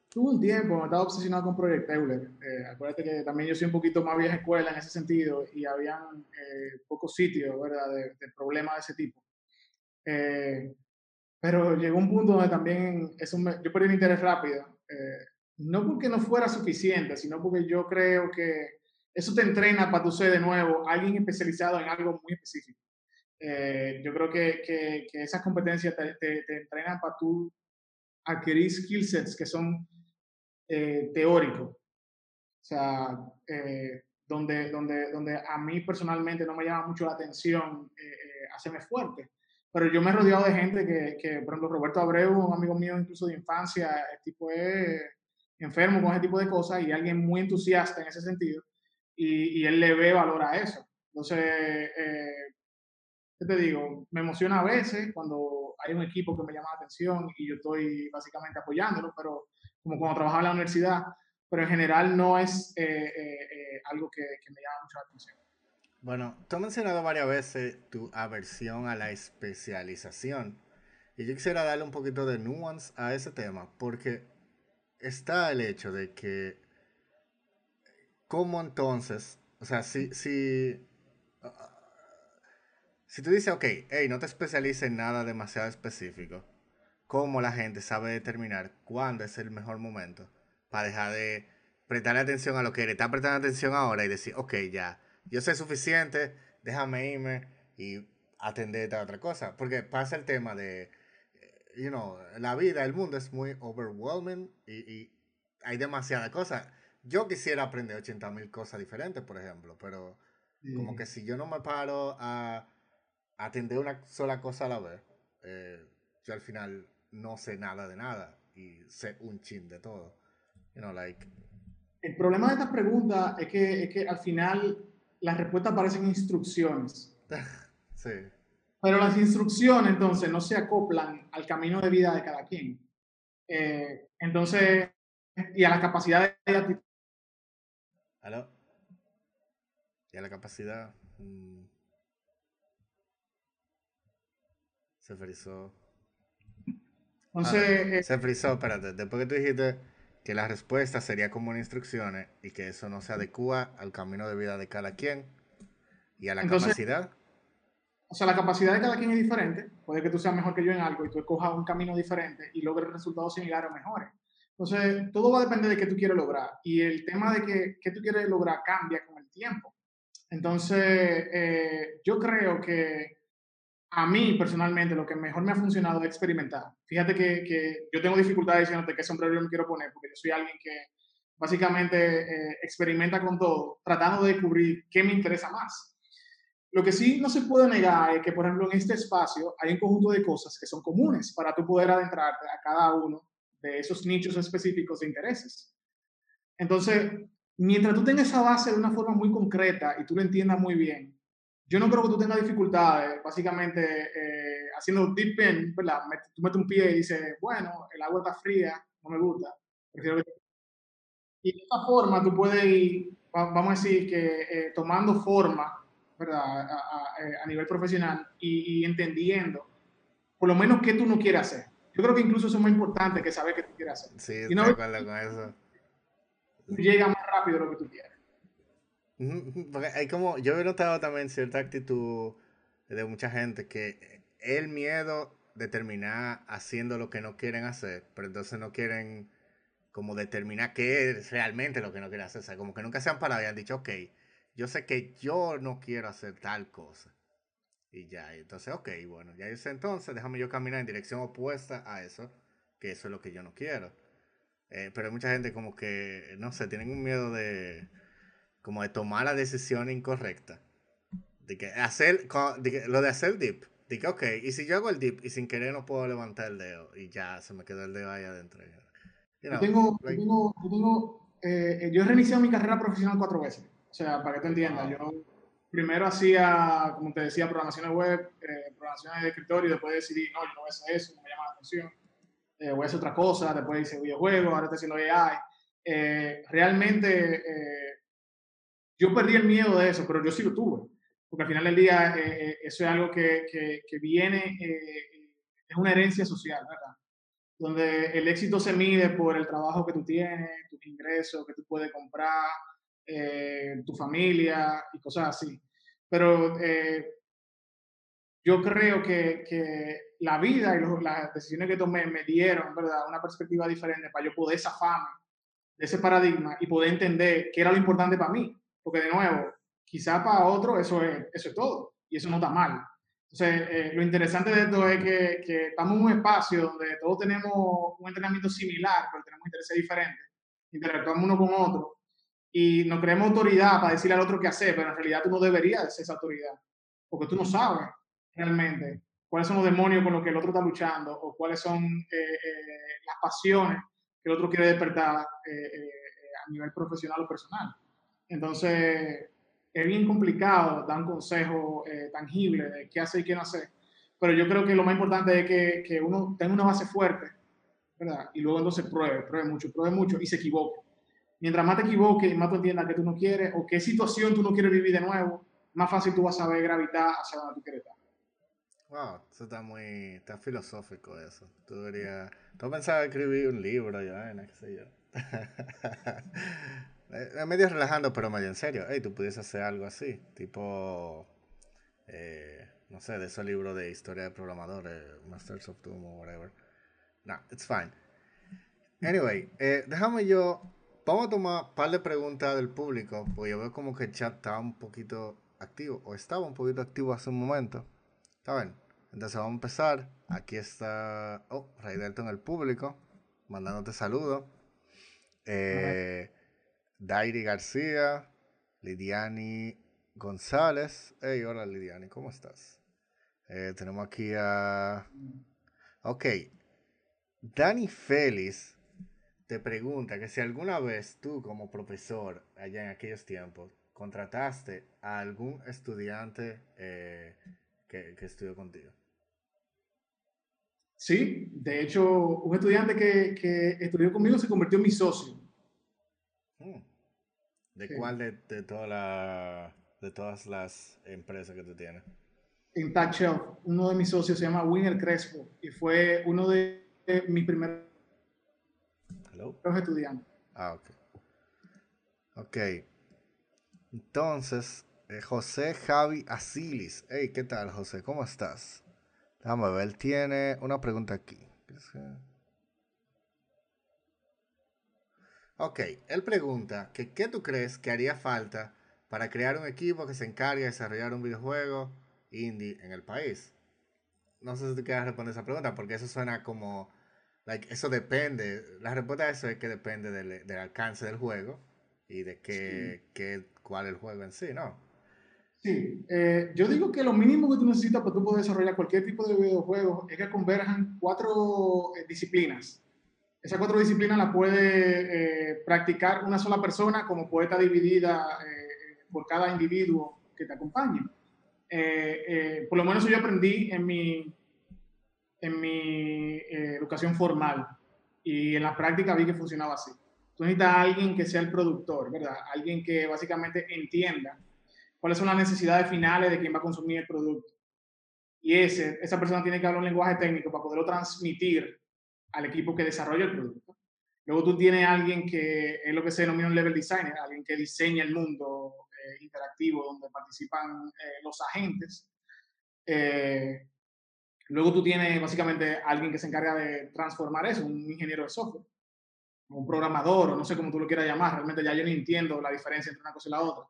B: Tuve un tiempo, me estaba obsesionado con Project Euler. Eh, acuérdate que también yo soy un poquito más vieja escuela en ese sentido y habían eh, pocos sitios, ¿verdad?, de, de problemas de ese tipo. pero llegó un punto donde también eso me, yo perdí un interés rápido no porque no fuera suficiente, sino porque yo creo que eso te entrena para tú ser de nuevo alguien especializado en algo muy específico. Eh, yo creo que, que, esas competencias te, te, entrenan para tú adquirir skill sets que son eh, teóricos. O sea, eh, donde, donde, donde a mí personalmente no me llama mucho la atención hacerme fuerte. Pero yo me he rodeado de gente que, que, por ejemplo, Roberto Abreu, un amigo mío incluso de infancia, el tipo es enfermo con ese tipo de cosas y alguien muy entusiasta en ese sentido y, y él le ve valor a eso. Entonces, eh, ¿qué te digo? Me emociona a veces cuando hay un equipo que me llama la atención y yo estoy básicamente apoyándolo, pero como cuando trabajaba en la universidad, pero en general no es eh, eh, eh, algo que, que, me llama mucho la atención.
A: Bueno, tú has mencionado varias veces tu aversión a la especialización y yo quisiera darle un poquito de nuance a ese tema, porque está el hecho de que, ¿cómo entonces? O sea, si, si, si tú dices, ok, hey, no te especialices en nada demasiado específico, cómo la gente sabe determinar cuándo es el mejor momento para dejar de prestarle atención a lo que le está prestando atención ahora y decir, ok, ya, yo sé suficiente, déjame irme y atender a otra cosa. Porque pasa el tema de, you know, la vida, el mundo es muy overwhelming y, hay demasiadas cosas. Yo quisiera aprender 80 mil cosas diferentes, por ejemplo, pero como que si yo no me paro a atender una sola cosa a la vez, eh, yo al final no sé nada de nada y sé un chin de todo. You know, like...
B: El problema de esta pregunta es que, es que al final las respuestas parecen instrucciones.
A: sí.
B: Pero las instrucciones entonces no se acoplan al camino de vida de cada quien. Eh, entonces, y a la capacidad de...
A: ¿Aló? Y a la capacidad... Mm, se frizó.
B: Entonces...
A: Ah, se frizó, espérate. Después que tú dijiste que la respuesta sería como una instrucciones y que eso no se adecua al camino de vida de cada quien y a la capacidad.
B: O sea, la capacidad de cada quien es diferente. Puede que tú seas mejor que yo en algo y tú escojas un camino diferente y logres resultados similares o mejores. Entonces, todo va a depender de qué tú quieres lograr. Y el tema de que, qué tú quieres lograr cambia con el tiempo. Entonces, eh, yo creo que a mí personalmente lo que mejor me ha funcionado es experimentar. Fíjate que, que yo tengo dificultades diciéndote qué sombrero yo me quiero poner, porque yo soy alguien que básicamente eh, experimenta con todo, tratando de descubrir qué me interesa más. Lo que sí no se puede negar es que, por ejemplo, en este espacio hay un conjunto de cosas que son comunes para tú poder adentrarte a cada uno de esos nichos específicos de intereses. Entonces, mientras tú tengas esa base de una forma muy concreta y tú lo entiendas muy bien, yo no creo que tú tengas dificultades, básicamente, eh, haciendo deep in, ¿verdad? Tú metes un pie y dices, bueno, el agua está fría, no me gusta, prefiero que... Y de esta forma tú puedes ir, vamos a decir que eh, tomando forma, ¿verdad? A, a, nivel profesional y, y, entendiendo, por lo menos, qué tú no quieres hacer. Yo creo que incluso eso es más importante que saber qué tú quieres hacer.
A: Sí, estoy de acuerdo con eso.
B: Llega más rápido lo que tú quieres.
A: Porque hay como, yo he notado también cierta actitud de mucha gente que el miedo de terminar haciendo lo que no quieren hacer, pero entonces no quieren como determinar qué es realmente lo que no quieren hacer. O sea, como que nunca se han parado y han dicho, ok, yo sé que yo no quiero hacer tal cosa. Y ya, entonces, ok, bueno, ya yo sé entonces, déjame yo caminar en dirección opuesta a eso, que eso es lo que yo no quiero. Eh, pero hay mucha gente como que, no sé, tienen un miedo de como de tomar la decisión incorrecta. De que hacer, lo de hacer dip. De que, ok, y si yo hago el dip y sin querer no puedo levantar el dedo y ya se me quedó el dedo ahí adentro.
B: yo tengo, yo, tengo, eh, yo he reiniciado mi carrera profesional cuatro veces. O sea, para que te entiendas, yo primero hacía, como te decía, programaciones web, eh, programaciones de escritorio, después decidí, no, yo no voy a hacer eso, no me llama la atención. Eh, voy a hacer otra cosa, después hice videojuegos, ahora estoy haciendo AI. Eh, realmente yo perdí el miedo de eso, pero yo sí lo tuve, porque al final del día eh, eh, eso es algo que, que, viene, eh, es una herencia social, ¿verdad? Donde el éxito se mide por el trabajo que tú tienes, tus ingresos que tú puedes comprar, tu familia y cosas así. Pero yo creo que, que, la vida y las decisiones que tomé me dieron, ¿verdad?, una perspectiva diferente para yo poder zafarme de ese paradigma y poder entender qué era lo importante para mí. Porque de nuevo, quizá para otro eso es, eso es todo y eso no está mal. Entonces, eh, lo interesante de esto es que, que, estamos en un espacio donde todos tenemos un entrenamiento similar, pero tenemos intereses diferentes, interactuamos uno con otro y nos creemos autoridad para decirle al otro qué hacer, pero en realidad tú no deberías ser esa autoridad, porque tú no sabes realmente cuáles son los demonios con los que el otro está luchando o cuáles son eh, eh, las pasiones que el otro quiere despertar a nivel profesional o personal. Entonces, es bien complicado dar un consejo eh, tangible de qué hacer y qué no hacer. Pero yo creo que lo más importante es que, que, uno tenga una base fuerte, ¿verdad? Y luego entonces pruebe, pruebe mucho, pruebe mucho y se equivoque. Mientras más te equivoques más tú entiendas que tú no quieres o qué situación tú no quieres vivir de nuevo, más fácil tú vas a saber gravitar hacia donde tú quieres estar.
A: Wow, eso está muy está filosófico eso. Tú deberías... Tú pensabas escribir un libro ya, qué sé yo. Eh, medio relajando, pero medio en serio. Hey, tú pudiese hacer algo así, tipo, eh, no sé, de esos libros de historia de programadores, Masters of Doom o whatever. No, it's fine. Anyway, eh, déjame yo. Vamos a tomar un par de preguntas del público, porque yo veo como que el chat estaba un poquito activo, o estaba un poquito activo hace un momento. ¿Está bien? Entonces vamos a empezar. Aquí está. Oh, Delta en el público, mandándote saludos. Eh, Dairi García, Lidiani González. Hey, hola Lidiani, ¿cómo estás? Eh, tenemos aquí a. Ok. Dani Félix te pregunta que si alguna vez tú, como profesor, allá en aquellos tiempos, contrataste a algún estudiante eh, que, estudió contigo.
B: Sí, de hecho, un estudiante que, estudió conmigo se convirtió en mi socio.
A: Hmm. ¿De cuál de, de, toda de todas las empresas que tú tienes?
B: En TouchShelf, uno de mis socios se llama Winner Crespo y fue uno de mis primeros estudiantes.
A: Ah, ok. Ok. Entonces, eh, José Javi Asilis. Hey, ¿qué tal, José? ¿Cómo estás? Déjame ver, él tiene una pregunta aquí. Ok, él pregunta que qué tú crees que haría falta para crear un equipo que se encargue de desarrollar un videojuego indie en el país. No sé si tú quieres responder esa pregunta porque eso suena como, like, eso depende, la respuesta a eso es que depende del, alcance del juego y de qué, cuál es el juego en sí, ¿no?
B: Sí, eh, yo digo que lo mínimo que tú necesitas para tú poder desarrollar cualquier tipo de videojuego es que converjan cuatro eh, disciplinas. Esas cuatro disciplinas las puede eh, practicar una sola persona como puede estar dividida por cada individuo que te acompañe. por lo menos eso yo aprendí en mi, en mi educación formal y en la práctica vi que funcionaba así. Tú necesitas a alguien que sea el productor, ¿verdad? Alguien que básicamente entienda cuáles son las necesidades finales de quien va a consumir el producto. Y ese, esa persona tiene que hablar un lenguaje técnico para poderlo transmitir al equipo que desarrolla el producto. Luego tú tienes a alguien que es lo que se denomina un level designer, alguien que diseña el mundo eh, interactivo donde participan eh, los agentes. Eh, luego tú tienes básicamente alguien que se encarga de transformar eso, un ingeniero de software, un programador, o no sé cómo tú lo quieras llamar, realmente ya yo no entiendo la diferencia entre una cosa y la otra.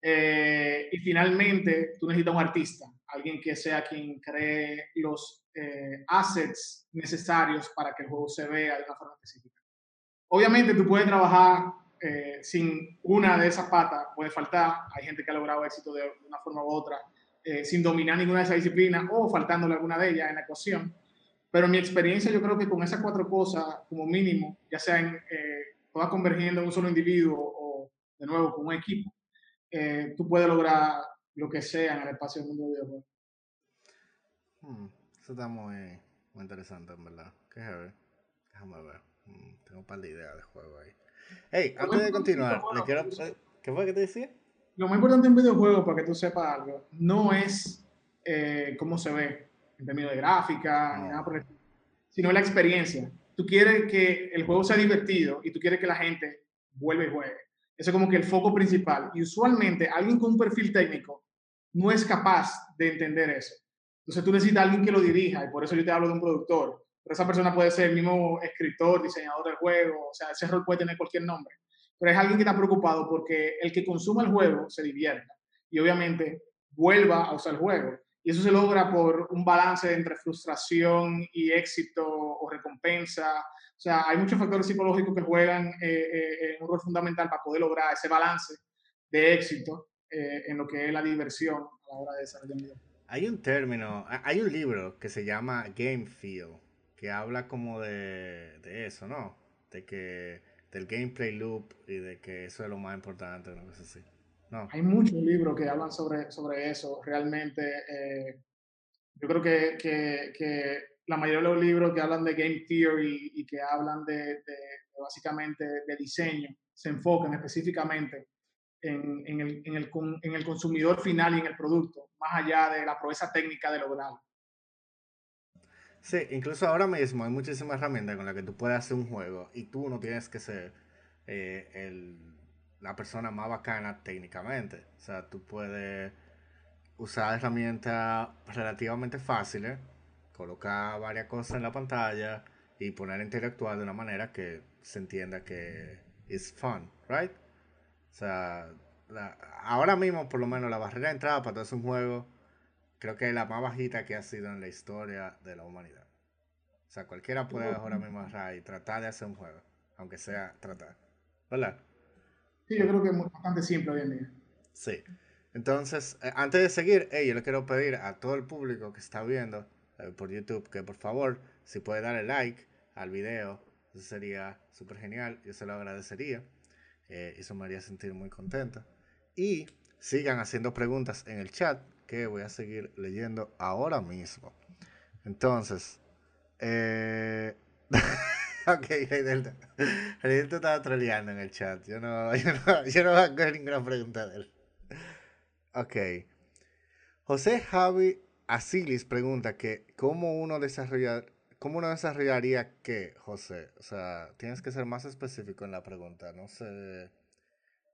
B: Eh, y finalmente, tú necesitas un artista, alguien que sea quien cree los eh, assets necesarios para que el juego se vea de una forma específica. Obviamente, tú puedes trabajar eh, sin una de esas patas, puede faltar. Hay gente que ha logrado éxito de una forma u otra sin dominar ninguna de esas disciplinas o faltándole alguna de ellas en la ecuación. Pero en mi experiencia, yo creo que con esas cuatro cosas, como mínimo, ya sean todas convergiendo en un solo individuo o de nuevo con un equipo, eh, tú puedes lograr lo que sea en el espacio del mundo de videojuegos.
A: Hmm, eso está muy, muy, interesante, en verdad. Qué heavy. Déjame ver. Hmm, tengo un par de ideas de juego ahí. Hey, antes de continuar, le quiero... ¿qué fue que te decía?
B: Lo más importante en un videojuego, para que tú sepas algo, no es eh, cómo se ve en términos de gráfica, ni nada por el sino la experiencia. Tú quieres que el juego sea divertido y tú quieres que la gente vuelva y juegue. Eso es como que el foco principal. Y usualmente alguien con un perfil técnico no es capaz de entender eso. Entonces tú necesitas a alguien que lo dirija y por eso yo te hablo de un productor. Pero esa persona puede ser el mismo escritor, diseñador del juego, o sea, ese rol puede tener cualquier nombre. Pero es alguien que está preocupado porque el que consuma el juego se divierta y obviamente vuelva a usar el juego. Y eso se logra por un balance entre frustración y éxito o recompensa o sea, hay muchos factores psicológicos que juegan eh, eh, un rol fundamental para poder lograr ese balance de éxito eh, en lo que es la diversión a la hora de desarrollar videojuego.
A: Hay un término, hay un libro que se llama Game Feel, que habla como de, de eso, ¿no? De que del gameplay loop y de que eso es lo más importante, sé si. No.
B: Hay muchos libros que hablan sobre, sobre eso. Realmente, yo creo que, que, que la mayoría de los libros que hablan de game theory y que hablan de, básicamente de diseño se enfocan específicamente en, en, el, en, el, en, el, consumidor final y en el producto, más allá de la proeza técnica de lograrlo.
A: Sí, incluso ahora mismo hay muchísimas herramientas con las que tú puedes hacer un juego y tú no tienes que ser eh, el, la persona más bacana técnicamente. O sea, tú puedes usar herramientas relativamente fáciles colocar varias cosas en la pantalla y poner a interactuar de una manera que se entienda que es fun, right? O sea, ahora mismo por lo menos la barrera de entrada para todo es un juego creo que es la más bajita que ha sido en la historia de la humanidad. O sea, cualquiera puede ahora mismo agarrar y tratar de hacer un juego, aunque sea tratar. ¿Verdad?
B: Sí, yo creo que es bastante simple hoy en día.
A: Sí. Entonces, eh, antes de seguir, yo le quiero pedir a todo el público que está viendo eh, por YouTube que por favor, si puede darle like al video, eso sería súper genial, yo se lo agradecería. Eh, eso me haría sentir muy contento. Y sigan haciendo preguntas en el chat que voy a seguir leyendo ahora mismo. Entonces, eh... ok, Delta. Delta estaba troleando en el chat. Yo no, yo no, yo no voy a coger ninguna pregunta de él. Ok. José Javi Asilis pregunta que cómo uno desarrollar, cómo uno desarrollaría qué, José. O sea, tienes que ser más específico en la pregunta. No sé,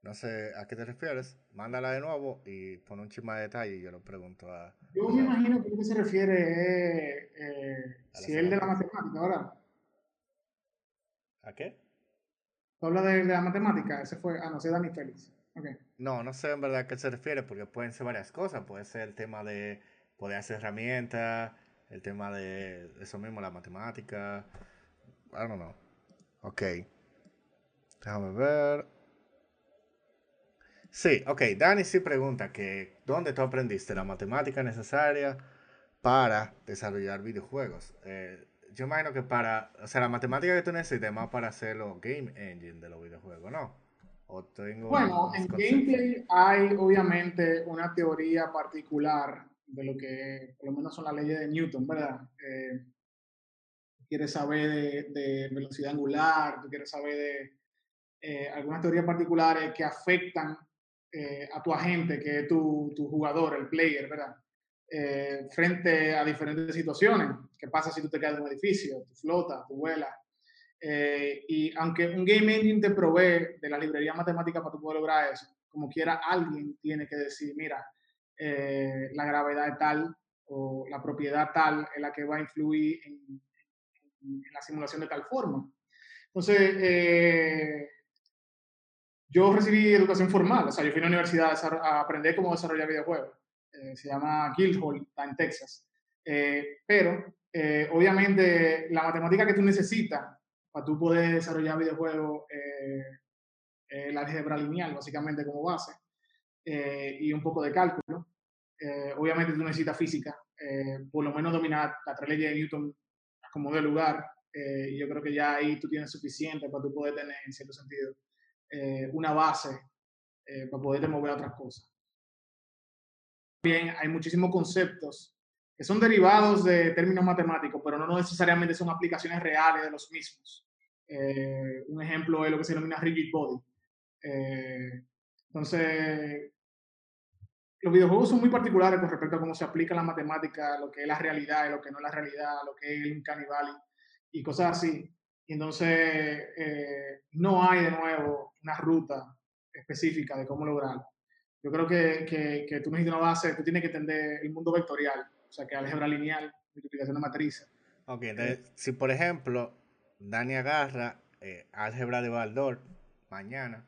A: no sé a qué te refieres. Mándala de nuevo y pon un chisme de detalle y yo lo pregunto a.
B: Yo me imagino que lo que se refiere es eh, si es el de la matemática, ¿verdad?
A: ¿A qué?
B: Tú hablas de, la matemática, ese fue, ah, no sé, Dani Félix.
A: No, no sé en verdad a qué se refiere, porque pueden ser varias cosas. Puede ser el tema de poder hacer herramientas, el tema de eso mismo, la matemática. I don't know. Ok. Déjame ver. Sí, ok. Dani sí pregunta que ¿dónde tú aprendiste la matemática necesaria para desarrollar videojuegos? Eh, yo imagino que para, o sea, la matemática que tú necesitas más para hacer los game engine de los videojuegos, ¿no?
B: bueno, en gameplay hay obviamente una teoría particular de lo que por lo menos son las leyes de Newton, ¿verdad? Eh, quieres saber de, velocidad angular, tú quieres saber de eh, algunas teorías particulares que afectan eh, a tu agente, que es tu, tu jugador, el player, ¿verdad? Eh, frente a diferentes situaciones. ¿Qué pasa si tú te quedas en un edificio? Tu flota, tu vuela. Eh, y aunque un game engine te provee de la librería matemática para tú poder lograr eso, como quiera alguien tiene que decir, mira, eh, la gravedad es tal o la propiedad tal es la que va a influir en, la simulación de tal forma. Entonces, yo recibí educación formal, o sea, yo fui a la universidad a aprender cómo desarrollar videojuegos. Eh, se llama Guildhall, está en Texas. Eh, pero, eh, obviamente, la matemática que tú necesitas para tú poder desarrollar videojuegos, la álgebra lineal, básicamente como base, y un poco de cálculo. obviamente tú necesitas física, por lo menos dominar la tres leyes de Newton como de lugar, yo creo que ya ahí tú tienes suficiente para tú poder tener, en cierto sentido, una base para poder mover a otras cosas hay muchísimos conceptos que son derivados de términos matemáticos, pero no necesariamente son aplicaciones reales de los mismos. Eh, un ejemplo es lo que se denomina rigid body. Eh, entonces, los videojuegos son muy particulares con respecto a cómo se aplica la matemática, lo que es la realidad lo que no es la realidad, lo que es el canibal y cosas así. Entonces, eh, no hay de nuevo una ruta específica de cómo lograrlo yo creo que, que, que tú necesitas una base, tú tienes que entender el mundo vectorial, o sea, que álgebra lineal, multiplicación de matrices.
A: Ok, entonces, si por ejemplo, Dani agarra eh, álgebra de Baldor mañana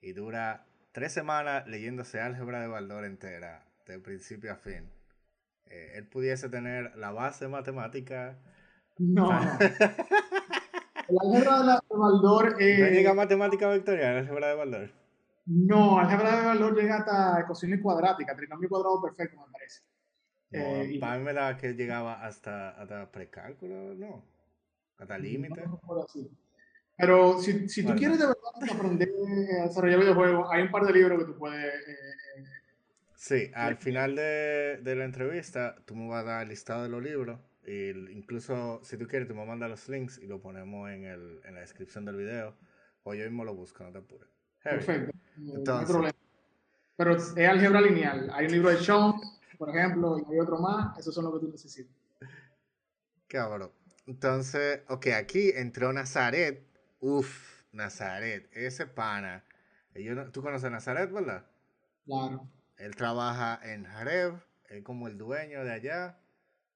A: y dura tres semanas leyéndose álgebra de Baldor entera, de principio a fin, eh, él pudiese tener la base matemática.
B: No, no. Álgebra de, Baldor.
A: Eh, ¿No llega matemática vectorial, álgebra de Baldor?
B: No, álgebra de valor llega hasta ecuaciones cuadráticas, trinomio cuadrado perfecto, me parece.
A: Eh, para mí me da que llegaba hasta, hasta precálculo, ¿no? Hasta límite.
B: Pero si, si tú quieres de verdad aprender a desarrollar videojuegos, hay un par de libros que tú puedes... Eh, eh,
A: sí, al final de, de, la entrevista tú me vas a dar el listado de los libros. Y incluso si tú quieres, tú me mandas los links y lo ponemos en, el, en la descripción del video. O yo mismo lo busco, no te apures.
B: Perfecto. No hay problema. Pero es álgebra lineal. Hay un libro de Sean, por ejemplo, y hay otro más. Esos son los que tú necesitas.
A: Cabrón. Entonces, ok, aquí entró Nazaret. Uf, Nazaret. Ese pana. ¿Tú conoces a Nazaret, verdad?
B: Claro.
A: Él trabaja en Jareb. Es como el dueño de allá.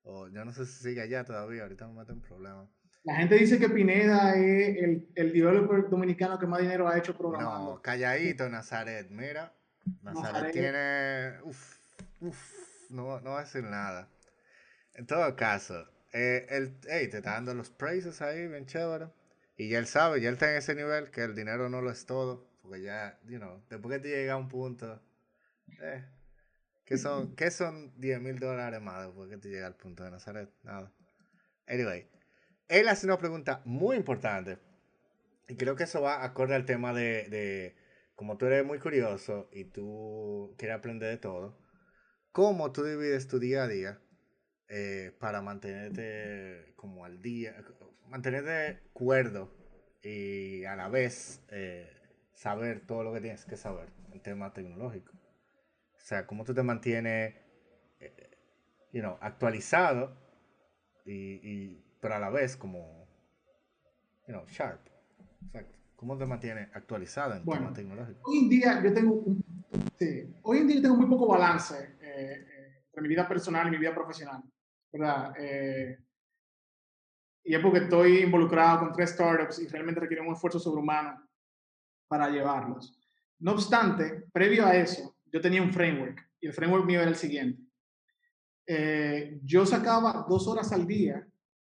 A: O yo no sé si sigue allá todavía, ahorita me meten en problemas.
B: La gente dice que Pineda es el, el developer dominicano que más dinero ha hecho programando.
A: No, calladito, Nazaret. Mira, Nazaret, tiene. Uf, uf, no, no va a decir nada. En todo caso, eh, él, hey, te está dando los praises ahí, bien chévere. Y ya él sabe, ya él está en ese nivel que el dinero no lo es todo. Porque ya, you know, después que te llega a un punto. Eh, ¿Qué son, ¿qué son 10 mil dólares más después que te llega al punto de Nazaret? Nada. Anyway, él hace una pregunta muy importante. Y creo que eso va acorde al tema de, de como tú eres muy curioso y tú quieres aprender de todo, ¿cómo tú divides tu día a día eh, para mantenerte como al día, mantenerte cuerdo y a la vez eh, saber todo lo que tienes que saber en tema tecnológico? O sea, cómo tú te mantienes eh, you know, actualizado y, y pero a la vez como, you know, sharp. Exacto. ¿Cómo te mantiene actualizado en bueno, tema tecnológico?
B: Hoy en día yo tengo, sí, hoy en día tengo muy poco balance eh, entre mi vida personal y mi vida profesional, ¿verdad? Eh, y es porque estoy involucrado con tres startups y realmente requieren un esfuerzo sobrehumano para llevarlos. No obstante, previo a eso, yo tenía un framework y el framework mío era el siguiente. Eh, yo sacaba dos horas al día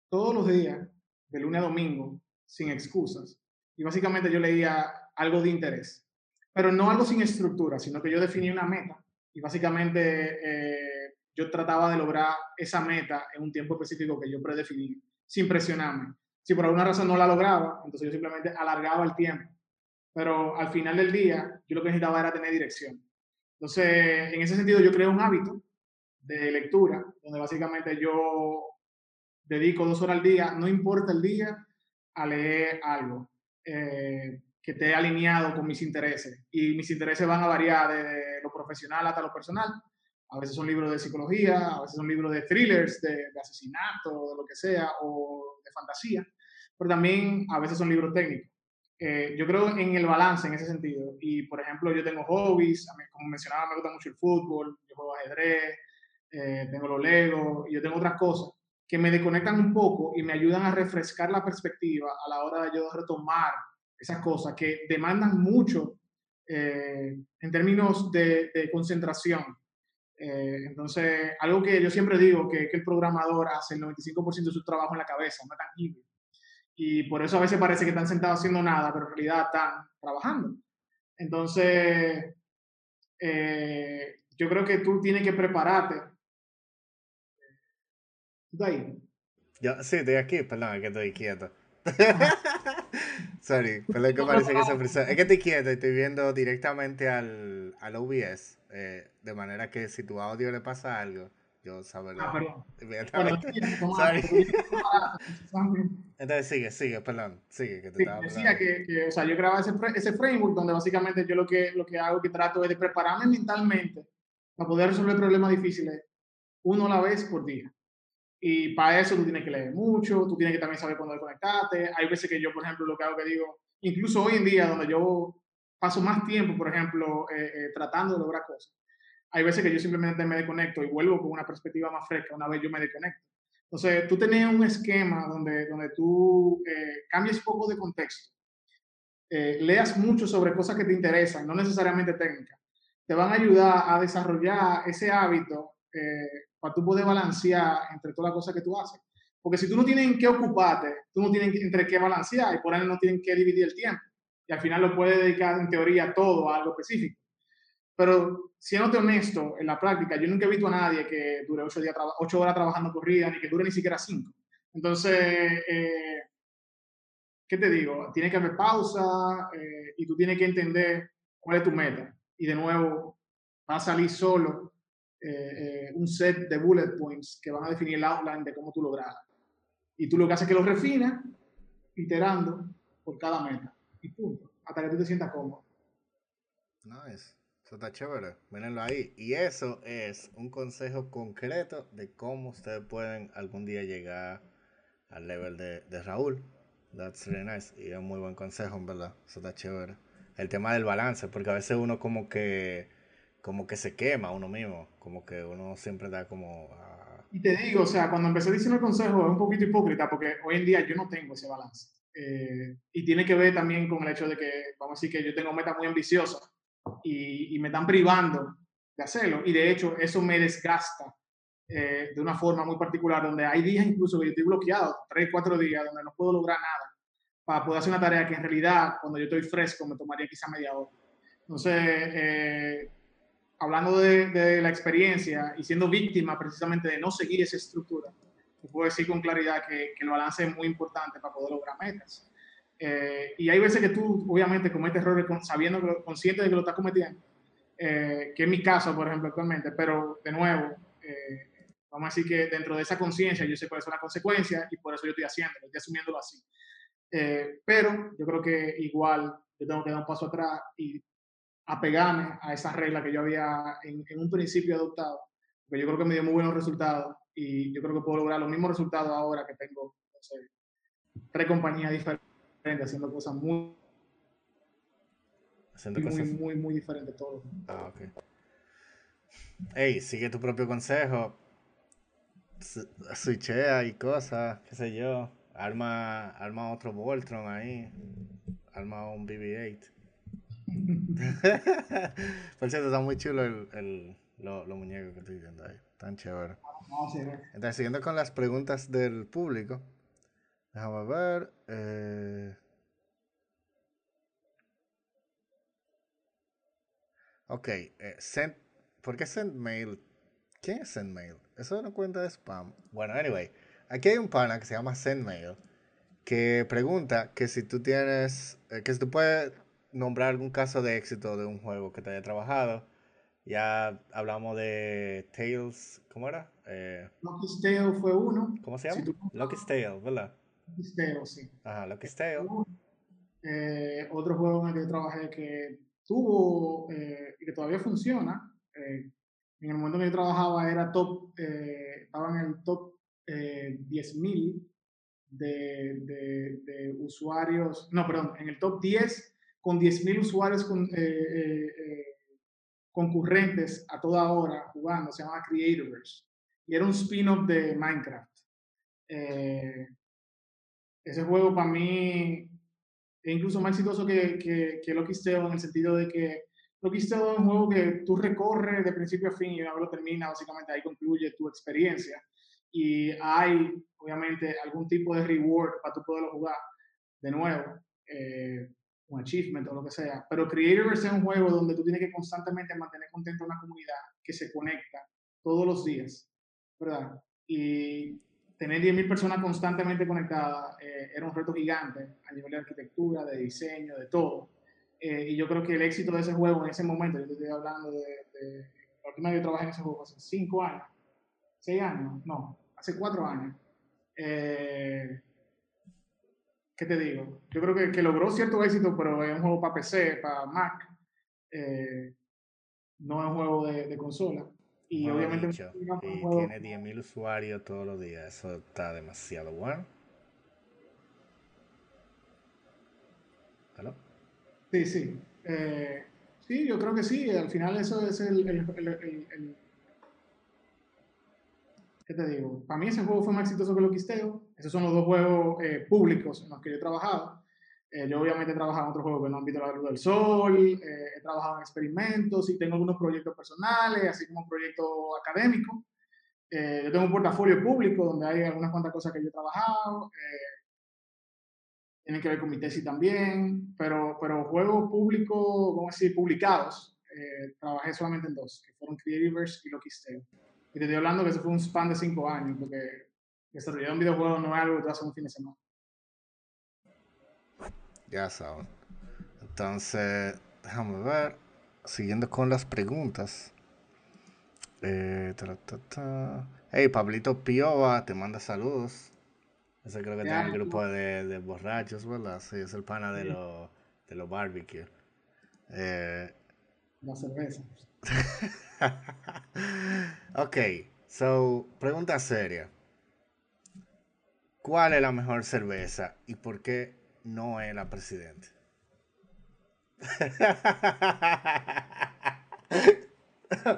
B: todos los días, de lunes a domingo, sin excusas. Y básicamente yo leía algo de interés, pero no algo sin estructura, sino que yo definí una meta y básicamente eh, yo trataba de lograr esa meta en un tiempo específico que yo predefiní, sin presionarme. Si por alguna razón no la lograba, entonces yo simplemente alargaba el tiempo. Pero al final del día, yo lo que necesitaba era tener dirección. Entonces, en ese sentido, yo creé un hábito de lectura, donde básicamente yo dedico dos horas al día, no importa el día, a leer algo eh, que esté alineado con mis intereses. Y mis intereses van a variar de lo profesional hasta lo personal. A veces son libros de psicología, a veces son libros de thrillers, de, de asesinato, de lo que sea, o de fantasía, pero también a veces son libros técnicos. Eh, yo creo en el balance en ese sentido. Y, por ejemplo, yo tengo hobbies, como mencionaba, me gusta mucho el fútbol, yo juego ajedrez, eh, tengo los legos, y yo tengo otras cosas que me desconectan un poco y me ayudan a refrescar la perspectiva a la hora de yo retomar esas cosas que demandan mucho eh, en términos de, concentración. Eh, entonces, algo que yo siempre digo, que, que el programador hace el 95% de su trabajo en la cabeza, no tangible. Y por eso a veces parece que están sentados haciendo nada, pero en realidad están trabajando. Entonces, eh, yo creo que tú tienes que prepararte ¿Tú ahí?
A: Yo, sí, estoy aquí, perdón, que estoy quieto. Sorry, perdón que parece que se frisó. Es que estoy quieto estoy viendo directamente al, al OBS, eh, de manera que si tu audio le pasa algo, yo sabré. Ah, perdón. Entonces sigue, sigue, perdón, sigue, que te
B: sí, Decía que, que, o sea, yo grababa ese, ese framework donde básicamente yo lo que, lo que hago, que trato es de prepararme mentalmente para poder resolver problemas difíciles uno a la vez por día. Y para eso tú tienes que leer mucho, tú tienes que también saber cuándo desconectarte. Hay veces que yo, por ejemplo, lo que hago que digo, incluso hoy en día, donde yo paso más tiempo, por ejemplo, eh, eh, tratando de lograr cosas, hay veces que yo simplemente me desconecto y vuelvo con una perspectiva más fresca una vez yo me desconecto. Entonces, tú tienes un esquema donde, donde tú eh, cambies poco de contexto, leas mucho sobre cosas que te interesan, no necesariamente técnicas, te van a ayudar a desarrollar ese hábito para tú poder balancear entre todas las cosas que tú haces. Porque si tú no tienes en qué ocuparte, tú no tienes entre qué balancear y por ende no tienes que dividir el tiempo. Y al final lo puedes dedicar en teoría todo a algo específico. Pero siendo honesto, en la práctica, yo nunca he visto a nadie que dure ocho, días ocho horas trabajando corrida, ni que dure ni siquiera cinco. Entonces, eh, ¿qué te digo? Tiene que haber pausa eh, y tú tienes que entender cuál es tu meta. Y de nuevo, va a salir solo eh, eh, un set de bullet points que van a definir el outline de cómo tú logras. Y tú lo que haces es que lo refinas, iterando por cada meta. Y punto. Hasta que tú te sientas cómodo.
A: Nice. Eso está chévere. Mírenlo ahí. Y eso es un consejo concreto de cómo ustedes pueden algún día llegar al level de, de Raúl. That's really nice. Y es un muy buen consejo, en verdad. Eso está chévere. El tema del balance, porque a veces uno como que como que se quema uno mismo, como que uno siempre da como...
B: Uh... Y te digo, o sea, cuando empecé diciendo el consejo es un poquito hipócrita porque hoy en día yo no tengo ese balance. Eh, y tiene que ver también con el hecho de que, vamos a decir que yo tengo metas muy ambiciosas y, y me están privando de hacerlo. Y de hecho eso me desgasta eh, de una forma muy particular, donde hay días incluso que yo estoy bloqueado, tres, cuatro días, donde no puedo lograr nada para poder hacer una tarea que en realidad cuando yo estoy fresco me tomaría quizá media hora. Entonces, eh, hablando de, la experiencia y siendo víctima precisamente de no seguir esa estructura, te puedo decir con claridad que, que el balance es muy importante para poder lograr metas. Eh, y hay veces que tú, obviamente, cometes errores sabiendo, que, consciente de que lo estás cometiendo, que es mi caso, por ejemplo, actualmente, pero de nuevo, vamos a decir que dentro de esa conciencia yo sé cuáles son las consecuencias y por eso yo estoy haciendo, estoy asumiéndolo así. Eh, pero yo creo que igual yo tengo que dar un paso atrás y apegarme a esa regla que yo había en, un principio adoptado, porque yo creo que me dio muy buenos resultados y yo creo que puedo lograr los mismos resultados ahora que tengo no sé, tres compañías diferentes haciendo cosas muy, haciendo muy, cosas... muy, muy, diferentes todos.
A: Ah, ok. Ey, sigue tu propio consejo switchea y cosas, qué sé yo. Arma, arma otro Voltron ahí. Arma un BB-8. Por cierto, está muy chulo el, el, los muñecos que estoy viendo ahí. Tan chévere. Entonces, siguiendo con las preguntas del público. Déjame ver. Eh... Ok. Eh, send, ¿Por qué send mail? ¿Quién es SendMail? Eso es una cuenta de spam. Bueno, anyway, aquí hay un pana que se llama SendMail que pregunta que si tú tienes, eh, que si tú puedes nombrar algún caso de éxito de un juego que te haya trabajado. Ya hablamos de Tales, ¿cómo era?
B: Eh, Lucky's Tale fue uno.
A: ¿Cómo se llama? Lucky's Tale, ¿verdad?
B: Tale, sí.
A: Lucky's Tale.
B: Eh, otro juego en el que trabajé que tuvo y que todavía funciona, en el momento en que yo trabajaba era top, eh, estaba en el top eh, 10.000 de, de, de, usuarios, no, perdón, en el top 10 con 10.000 usuarios con, eh, eh, concurrentes a toda hora jugando, se llama Creatorverse. Y era un spin-off de Minecraft. Ese juego para mí es incluso más exitoso que, que, que Lucky en el sentido de que lo que es un juego que tú recorres de principio a fin y una vez lo termina, básicamente ahí concluye tu experiencia. Y hay, obviamente, algún tipo de reward para tú poderlo jugar de nuevo, eh, un achievement o lo que sea. Pero Creatorverse es un juego donde tú tienes que constantemente mantener contenta una comunidad que se conecta todos los días, ¿verdad? Y tener 10.000 personas constantemente conectadas eh, era un reto gigante a nivel de arquitectura, de diseño, de todo. Eh, y yo creo que el éxito de ese juego en ese momento, yo te estoy hablando de, de la última vez que trabajé en ese juego hace cinco años, seis años, no, hace cuatro años. Eh, ¿Qué te digo? Yo creo que, que, logró cierto éxito, pero es un juego para PC, para Mac, no es un juego de consola. Y obviamente
A: dicho, y tiene 10.000 usuarios todos los días, eso está demasiado bueno.
B: ¿Aló? Sí, sí. Eh, sí, yo creo que sí. Al final eso es el, el, el, ¿Qué te digo? Para mí ese juego fue más exitoso que lo Quisteo. Esos son los dos juegos eh, públicos en los que yo he trabajado. Eh, yo obviamente he trabajado en otros juegos que no han visto la luz del sol, he trabajado en experimentos y tengo algunos proyectos personales, así como un proyecto académico. yo tengo un portafolio público donde hay algunas cuantas cosas que yo he trabajado tienen que ver con mi tesis también, pero, pero juegos públicos, vamos a decir, publicados, eh, trabajé solamente en dos, que fueron Creativerse y Loki Tale. Y te estoy hablando que eso fue un span de cinco años, porque desarrollar un videojuego no es algo que tú haces un fin de semana.
A: Ya saben. Entonces, déjame ver, siguiendo con las preguntas. Eh, Hey, Pablito Piova te manda saludos. Ese creo que tiene un grupo de, de, borrachos, ¿verdad? Sí, es el pana de, los, de los barbecue. Eh,
B: La cerveza.
A: ok, so, pregunta seria. ¿Cuál es la mejor cerveza y por qué no es la presidente?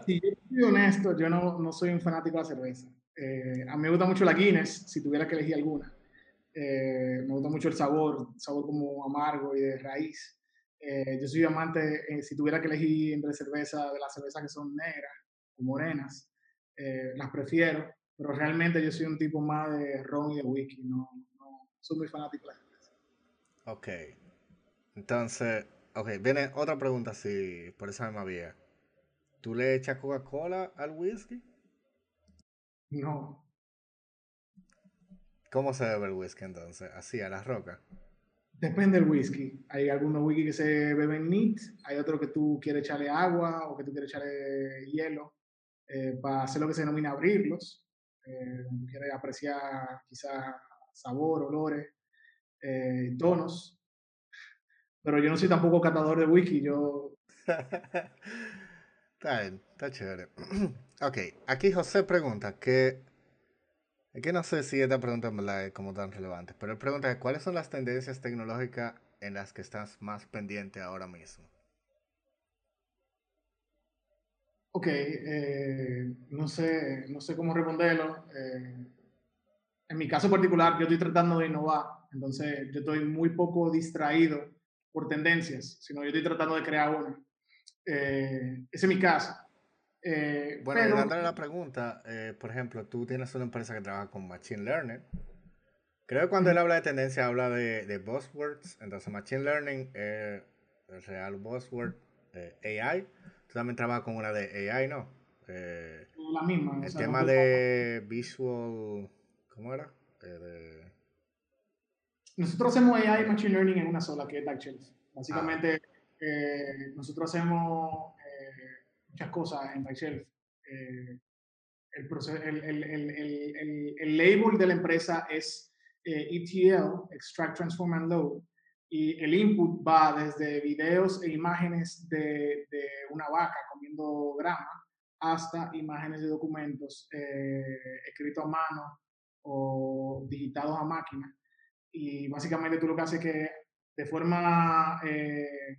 B: si yo soy honesto, yo no, no soy un fanático de la cerveza. Eh, a mí me gusta mucho la Guinness, si tuviera que elegir alguna. Eh, me gusta mucho el sabor, sabor como amargo y de raíz. yo soy amante, si tuviera que elegir entre cerveza, de las cervezas que son negras o morenas, las prefiero, pero realmente yo soy un tipo más de ron y de whisky, no, no soy muy fanático de las cervezas.
A: Ok, entonces, ok, viene otra pregunta así, por esa misma vía. ¿Tú le echas Coca-Cola al whisky?
B: No.
A: ¿Cómo se bebe el whisky entonces? ¿Así, a la roca?
B: Depende del whisky. Hay algunos whisky que se beben neat, hay otros que tú quieres echarle agua o que tú quieres echarle hielo eh, para hacer lo que se denomina abrirlos. Eh, quieres apreciar quizás sabor, olores, eh, tonos. Pero yo no soy tampoco catador de whisky, yo...
A: Está bien, está chévere. ok, aquí José pregunta que. Es que no sé si esta pregunta es como tan relevante, pero él pregunta cuáles son las tendencias tecnológicas en las que estás más pendiente ahora mismo.
B: Ok, eh, no, sé, no sé cómo responderlo. Eh, en mi caso particular, yo estoy tratando de innovar, entonces yo estoy muy poco distraído por tendencias, sino yo estoy tratando de crear una. Eh, ese es mi caso.
A: Eh, bueno, pero, dándole la pregunta, eh, por ejemplo, tú tienes una empresa que trabaja con Machine Learning. Creo que cuando él habla de tendencia habla de, de buzzwords. Entonces, Machine Learning es el real buzzword AI. Tú también trabajas con una de AI, ¿no?
B: la misma.
A: El tema de visual. ¿Cómo era?
B: Nosotros hacemos AI y Machine Learning en una sola, que es DarkShells. Básicamente. Ah. Eh, nosotros hacemos eh, muchas cosas en TypeShelf. Eh, el, el, el, el, label de la empresa es ETL, Extract, Transform and Load, y el input va desde videos e imágenes de, de una vaca comiendo grama hasta imágenes de documentos escritos a mano o digitados a máquina. Y básicamente tú lo que haces es que de forma eh,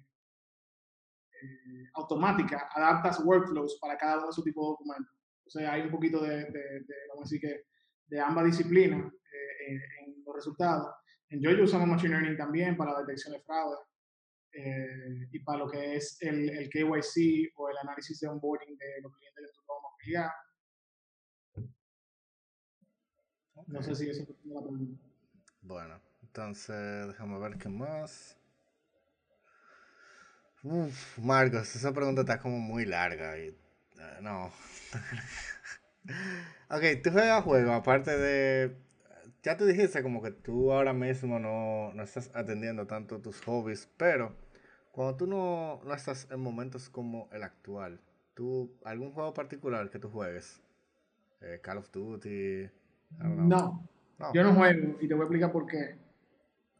B: automática, adaptas workflows para cada uno de esos tipos de documentos. Sea, hay un poquito de, de, vamos a decir que, de ambas disciplinas eh, en, los resultados. En Jojo usamos Machine Learning también para la detección de fraude eh, y para lo que es el, el, KYC o el análisis de onboarding de los clientes que nosotros vamos a afiliar. No sé si eso es la pregunta.
A: Bueno, entonces déjame ver qué más. Uf, Marcos, esa pregunta está como muy larga. Y, uh, no. ok, tú juegas juegos, aparte de. Ya te dijiste como que tú ahora mismo no, no estás atendiendo tanto tus hobbies, pero cuando tú no, no estás en momentos como el actual, ¿tú algún juego particular que tú juegues? Eh, Call of Duty.
B: No, no, yo no juego y te voy a explicar por qué.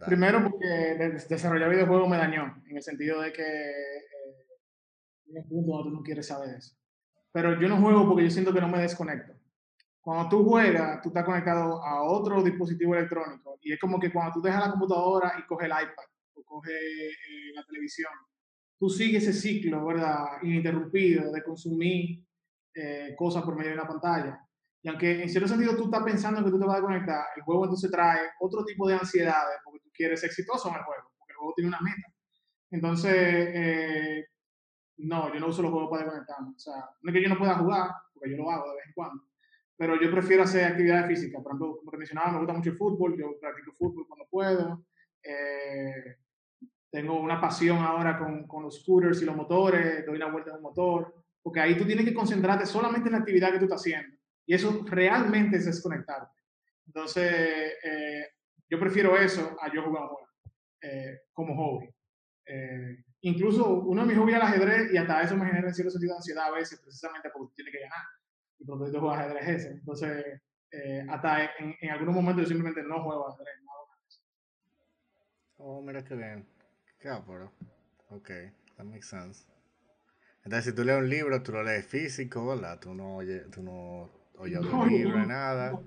B: Primero porque desarrollar videojuegos me dañó, en el sentido de que eh, un punto donde tú no quieres saber eso. Pero yo no juego porque yo siento que no me desconecto. Cuando tú juegas, tú estás conectado a otro dispositivo electrónico y es como que cuando tú dejas la computadora y coges el iPad o coges eh, la televisión, tú sigues ese ciclo, ¿verdad? Ininterrumpido de consumir eh, cosas por medio de una pantalla. Y aunque en cierto sentido tú estás pensando que tú te vas a conectar, el juego entonces trae otro tipo de ansiedades porque tú quieres ser exitoso en el juego, porque el juego tiene una meta. Entonces, eh, no, yo no uso los juegos para desconectarme. O sea, no es que yo no pueda jugar, porque yo lo hago de vez en cuando, pero yo prefiero hacer actividades físicas. Por ejemplo, como mencionaba, me gusta mucho el fútbol, yo practico fútbol cuando puedo. Eh, tengo una pasión ahora con, con, los scooters y los motores, doy una vuelta en un motor, porque ahí tú tienes que concentrarte solamente en la actividad que tú estás haciendo. Y eso realmente es desconectarte. Entonces, eh, yo prefiero eso a yo jugar eh, como hobby. Eh, incluso uno de mis hobbies es el ajedrez y hasta eso me genera en cierto sentido de ansiedad a veces, precisamente porque tiene que ganar. Y porque yo juego ajedrez ese. Entonces, hasta en, en, algunos momentos yo simplemente no juego ajedrez. No hago nada
A: Oh, mira qué bien. Qué apuro. Ok, that makes sense. Entonces, si tú lees un libro, tú lo lees físico, ¿verdad? Tú no, tú no o yo no, libro, nada.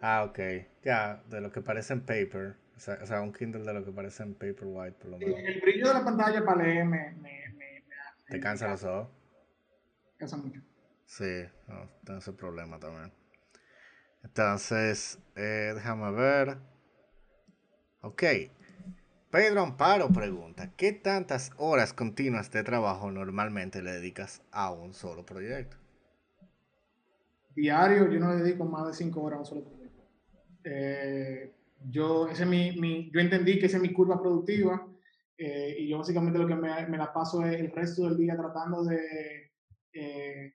A: Ah, ok. Ya, de lo que parece en paper. O sea, o sea, un Kindle de lo que parece en Paperwhite, por lo menos.
B: El, brillo de la pantalla para leer me, me, me,
A: ¿Te cansa los ojos?
B: Cansa mucho.
A: Sí, no, tengo ese problema también. Entonces, eh, déjame ver. Ok. Pedro Amparo pregunta, ¿qué tantas horas continuas de trabajo normalmente le dedicas a un solo proyecto?
B: Diario yo no dedico más de cinco horas a un solo proyecto. Eh, yo, ese mi, yo entendí que esa es mi curva productiva eh, y yo básicamente lo que me, me, la paso es el resto del día tratando de eh,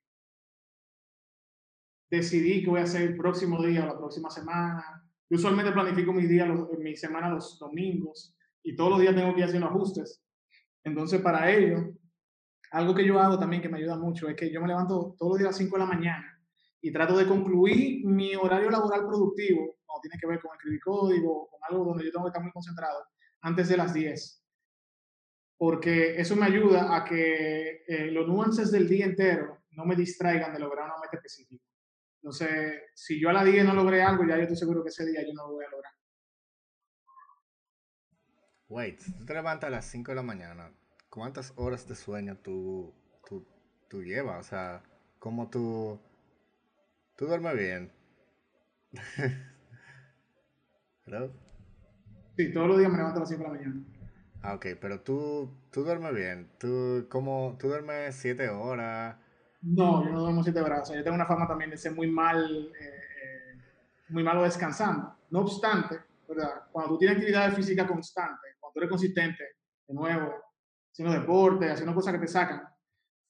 B: decidir qué voy a hacer el próximo día o la próxima semana. Yo usualmente planifico mis días, mi semana los domingos y todos los días tengo que ir haciendo ajustes. Entonces, para ello, algo que yo hago también que me ayuda mucho es que yo me levanto todos los días a las 5 de la mañana y trato de concluir mi horario laboral productivo, cuando tiene que ver con escribir código, con algo donde yo tengo que estar muy concentrado, antes de las 10. Porque eso me ayuda a que eh, los nuances del día entero no me distraigan de lograr una meta específica. Entonces, si yo a las 10 no logré algo, ya yo estoy seguro que ese día yo no lo voy a lograr.
A: Wait, tú te levantas a las 5 de la mañana. ¿Cuántas horas de sueño tú, tú, tú llevas? O sea, ¿cómo tú, tú duermes bien?
B: ¿Hello? Sí, todos los días me levanto a las 5 de la mañana.
A: Ah, ok, pero tú, tú duermes bien. ¿Tú, cómo, ¿Tú duermes 7 horas?
B: No, yo no duermo 7 horas. O sea, yo tengo una fama también de ser muy mal, eh, muy malo descansando. No obstante, ¿verdad? Cuando tú tienes actividad física constante, tú eres consistente, de nuevo, haciendo deporte, haciendo cosas que te sacan.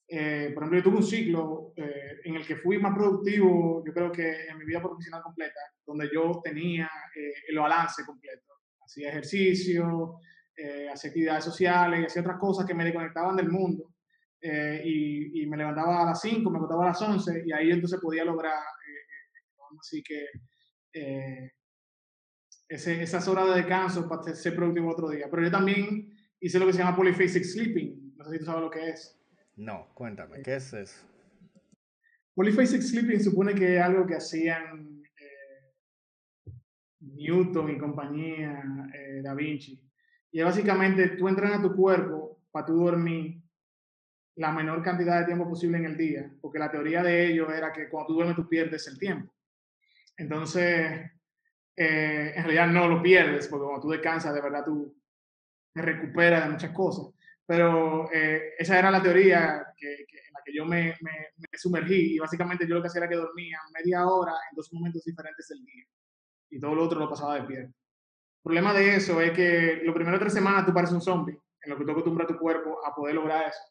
B: Eh, por ejemplo, yo tuve un ciclo eh, en el que fui más productivo, yo creo que en mi vida profesional completa, donde yo tenía eh, el balance completo. Hacía ejercicio, hacía actividades sociales, hacía otras cosas que me desconectaban del mundo. Y, y, me levantaba a las 5, me acostaba a las 11 y ahí entonces podía lograr, así que esas horas de descanso para ser productivo otro día. Pero yo también hice lo que se llama polyphasic sleeping. No sé si tú sabes lo que es.
A: No, cuéntame, ¿qué es eso?
B: Polyphasic sleeping supone que es algo que hacían eh, Newton y compañía, eh, Da Vinci. Y es básicamente tú entrenas tu cuerpo para tú dormir la menor cantidad de tiempo posible en el día, porque la teoría de ello era que cuando tú duermes tú pierdes el tiempo. Entonces, eh, en realidad no lo pierdes, porque cuando tú descansas, de verdad tú te recuperas de muchas cosas. Pero eh, esa era la teoría que, en la que yo me, me, sumergí y básicamente yo lo que hacía era que dormía media hora en dos momentos diferentes del día y todo lo otro lo pasaba de pie. El problema de eso es que los primeros tres semanas tú pareces un zombie, en lo que tú acostumbras tu cuerpo a poder lograr eso.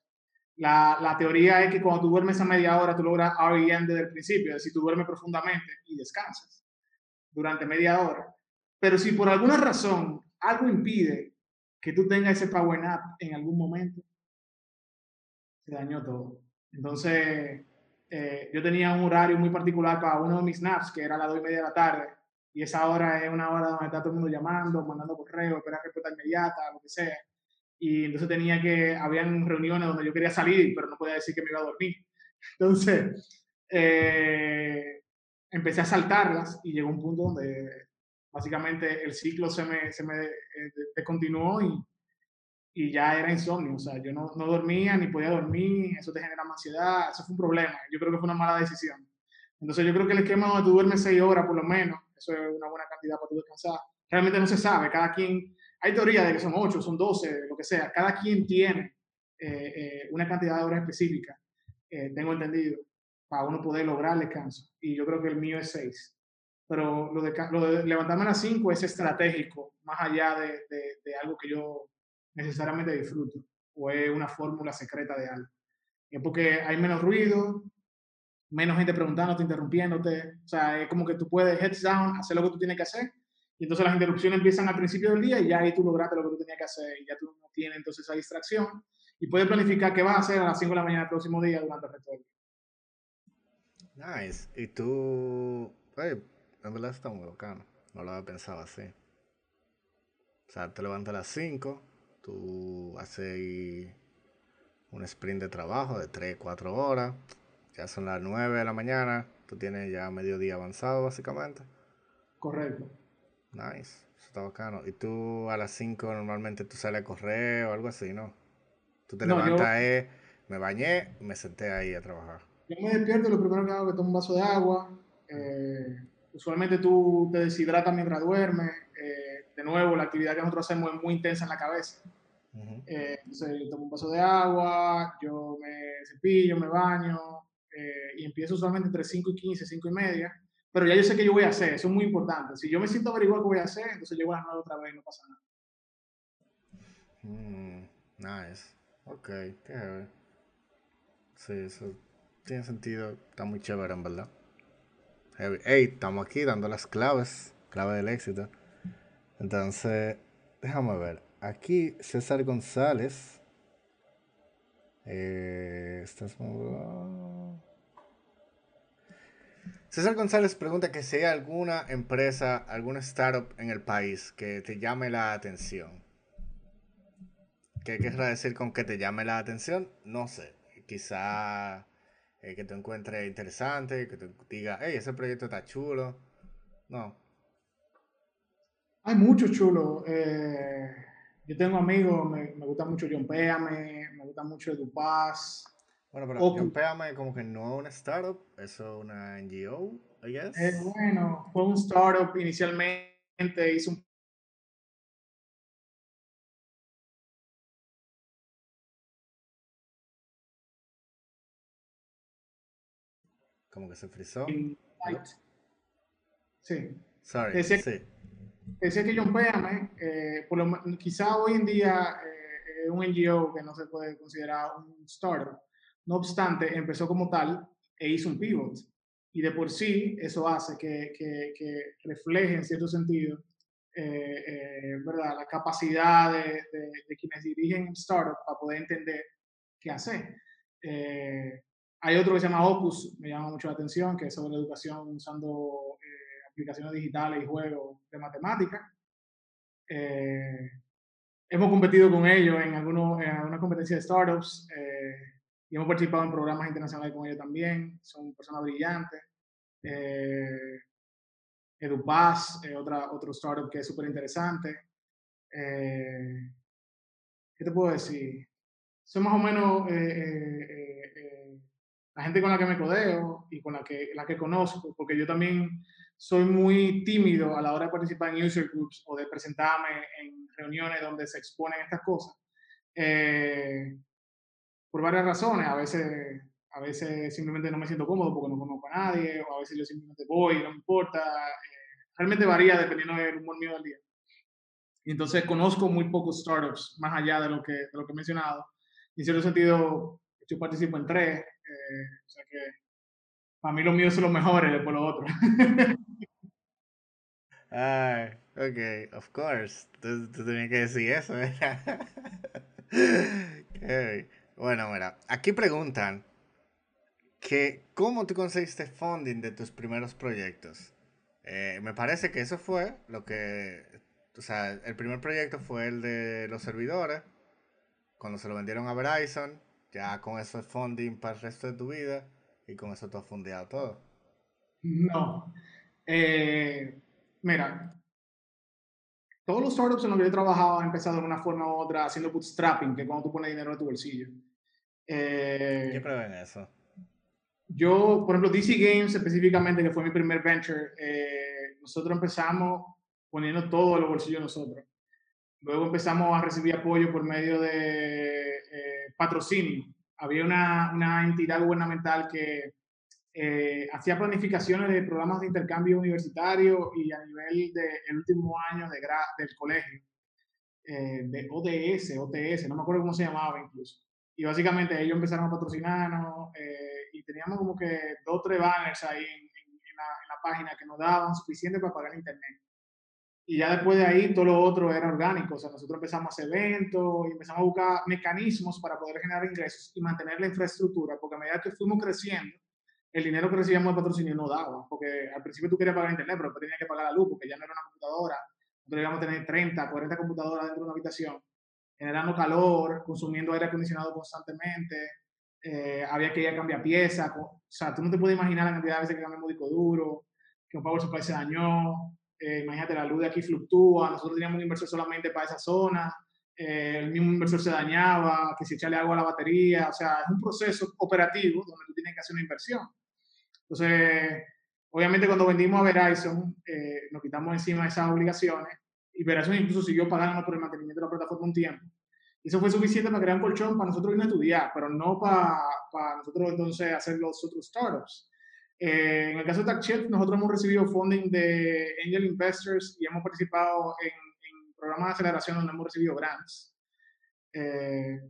B: La, la, teoría es que cuando tú duermes a media hora, tú logras REM desde el principio, es decir, tú duermes profundamente y descansas durante media hora. Pero si por alguna razón algo impide que tú tengas ese power nap en algún momento, se dañó todo. Entonces, eh, yo tenía un horario muy particular para uno de mis naps, que era a las 2 y media de la tarde, y esa hora es una hora donde está todo el mundo llamando, mandando correo, esperar respuesta inmediata, lo que sea. Y entonces tenía que, habían reuniones donde yo quería salir, pero no podía decir que me iba a dormir. Entonces, eh, empecé a saltarlas y llegó un punto donde básicamente el ciclo se me, se me eh, continuó y, y ya era insomnio. O sea, yo no, no, dormía ni podía dormir, eso te genera ansiedad, eso fue un problema. Yo creo que fue una mala decisión. Entonces yo creo que el esquema donde tú duermes seis horas por lo menos, eso es una buena cantidad para tú descansar. Realmente no se sabe, cada quien, hay teoría de que son ocho, son doce, lo que sea, cada quien tiene eh, eh, una cantidad de horas específica, tengo entendido para uno poder lograr el descanso. Y yo creo que el mío es 6. Pero lo de, lo de levantarme a las 5 es estratégico, más allá de, de, algo que yo necesariamente disfruto, o es una fórmula secreta de algo. Es porque hay menos ruido, menos gente preguntándote, interrumpiéndote. O sea, es como que tú puedes heads down, hacer lo que tú tienes que hacer. Y entonces las interrupciones empiezan al principio del día y ya ahí tú lograste lo que tú tenías que hacer y ya tú no tienes entonces esa distracción y puedes planificar qué vas a hacer a las 5 de la mañana del próximo día durante el resto del día.
A: Nice. Y tú, hey, en verdad está muy bacano. No lo había pensado así. O sea, te levantas a las 5, tú haces un sprint de trabajo de 3, 4 horas. Ya son las 9 de la mañana. Tú tienes ya mediodía avanzado, básicamente.
B: Correcto.
A: Nice. Eso está bacano. Y tú a las 5 normalmente tú sales a correr o algo así, ¿no? Tú te levantas, eh, me bañé, me senté ahí a trabajar.
B: yo me despierto, lo primero que hago es que tomo un vaso de agua. Eh, usualmente tú te deshidratas mientras duermes. Eh, de nuevo, la actividad que nosotros hacemos es muy intensa en la cabeza. Eh, entonces, yo tomo un vaso de agua, yo me cepillo, me baño y empiezo usualmente entre 5 y 15, 5 y media. Pero ya yo sé qué yo voy a hacer, eso es muy importante. Si yo me siento averiguar qué voy a hacer, entonces llego a las 9 otra vez y no pasa nada.
A: Mm, nice. Ok, qué Sí, eso tiene sentido. Está muy chévere, en verdad. Hey, estamos aquí dando las claves, clave del éxito. Entonces, déjame ver. Aquí César González. Eh, ¿estás... César González pregunta que si hay alguna empresa, alguna startup en el país que te llame la atención. ¿Qué querrá decir con que te llame la atención? No sé. Quizá eh, que te encuentre interesante, que te diga, hey, ese proyecto está chulo. No.
B: Hay muchos chulos. Eh, yo tengo amigos, me, gusta mucho John Péame, me gusta mucho EduPaz.
A: Bueno, pero John Péame como que no es una startup, eso es una NGO, I guess.
B: Eh, bueno, fue un startup inicialmente, hizo un
A: Como que se frizó.
B: Sí.
A: Sorry,
B: decía,
A: sí.
B: decía que John Péame, eh, por lo, quizá hoy en día eh, es un NGO que no se puede considerar un startup. No obstante, empezó como tal e hizo un pivot. Y de por sí, eso hace que, que, que refleje en cierto sentido eh, eh ¿verdad? la capacidad de, de, quienes dirigen startup para poder entender qué hacer. Eh, hay otro que se llama Opus, me llama mucho la atención, que es sobre educación usando eh, aplicaciones digitales y juegos de matemática. Eh, hemos competido con ellos en, algunos, en algunas de startups eh, y hemos participado en programas internacionales con ellos también. Son personas brillantes. EduPaz, otra, otro startup que es súper interesante. ¿Qué te puedo decir? Son más o menos la gente con la que me codeo y con la que, la que conozco, porque yo también soy muy tímido a la hora de participar en user groups o de presentarme en reuniones donde se exponen estas cosas, eh, por varias razones. A veces, a veces simplemente no me siento cómodo porque no conozco a nadie, o a veces yo simplemente voy no me importa. Eh, realmente varía dependiendo del humor mío del día. Y entonces conozco muy pocos startups, más allá de lo que, de lo que he mencionado. En cierto sentido, yo participo en tres, o sea que para mí los míos son los mejores después los otros.
A: Ah, ok, of course. Tú, tenías que decir eso, Bueno, mira, aquí preguntan que cómo tú conseguiste funding de tus primeros proyectos. Eh, me parece que eso fue lo que, o sea, el primer proyecto fue el de los servidores, cuando se lo vendieron a Verizon, ya con eso es funding para el resto de tu vida y con eso tú has fundeado todo.
B: No. Eh, mira, todos los startups en los que yo he trabajado han empezado de una forma u otra haciendo bootstrapping, que es cuando tú pones dinero en tu bolsillo.
A: Eh, ¿Qué prueben eso?
B: Yo, por ejemplo, DC Games específicamente, que fue mi primer venture, eh, nosotros empezamos poniendo todo en los bolsillos nosotros. Luego empezamos a recibir apoyo por medio de patrocinio. Había una, una entidad gubernamental que eh, hacía planificaciones de programas de intercambio universitario y a nivel del último año de del colegio, eh, de ODS, OTS, no me acuerdo cómo se llamaba incluso. Y básicamente ellos empezaron a patrocinarnos eh, y teníamos como que dos o tres banners ahí en, la, en, la, página que nos daban suficiente para pagar internet. Y ya después de ahí todo lo otro era orgánico, o sea, nosotros empezamos a hacer eventos y empezamos a buscar mecanismos para poder generar ingresos y mantener la infraestructura, porque a medida que fuimos creciendo, el dinero que recibíamos de patrocinio no daba, porque al principio tú querías pagar internet, pero después tenías que pagar la luz, porque ya no era una computadora, nosotros íbamos a tener 30, 40 computadoras dentro de una habitación, generando calor, consumiendo aire acondicionado constantemente, eh, había que ir a cambiar piezas, o sea, tú no te puedes imaginar la cantidad de veces que cambiamos disco duro, que un power supply se dañó, eh, imagínate, la luz de aquí fluctúa, nosotros teníamos un inversor solamente para esa zona, eh, el mismo inversor se dañaba, que si echarle agua a la batería, o sea, es un proceso operativo donde tú tienes que hacer una inversión. Entonces, obviamente cuando vendimos a Verizon, eh, nos quitamos encima esas obligaciones y Verizon incluso siguió pagando por el mantenimiento de la plataforma un tiempo. Eso fue suficiente para crear un colchón para nosotros ir a estudiar, pero no para, para nosotros entonces hacer los otros startups. Eh, en el caso de TaxShelf, nosotros hemos recibido funding de angel investors y hemos participado en, en programas de aceleración donde hemos recibido grants. Eh,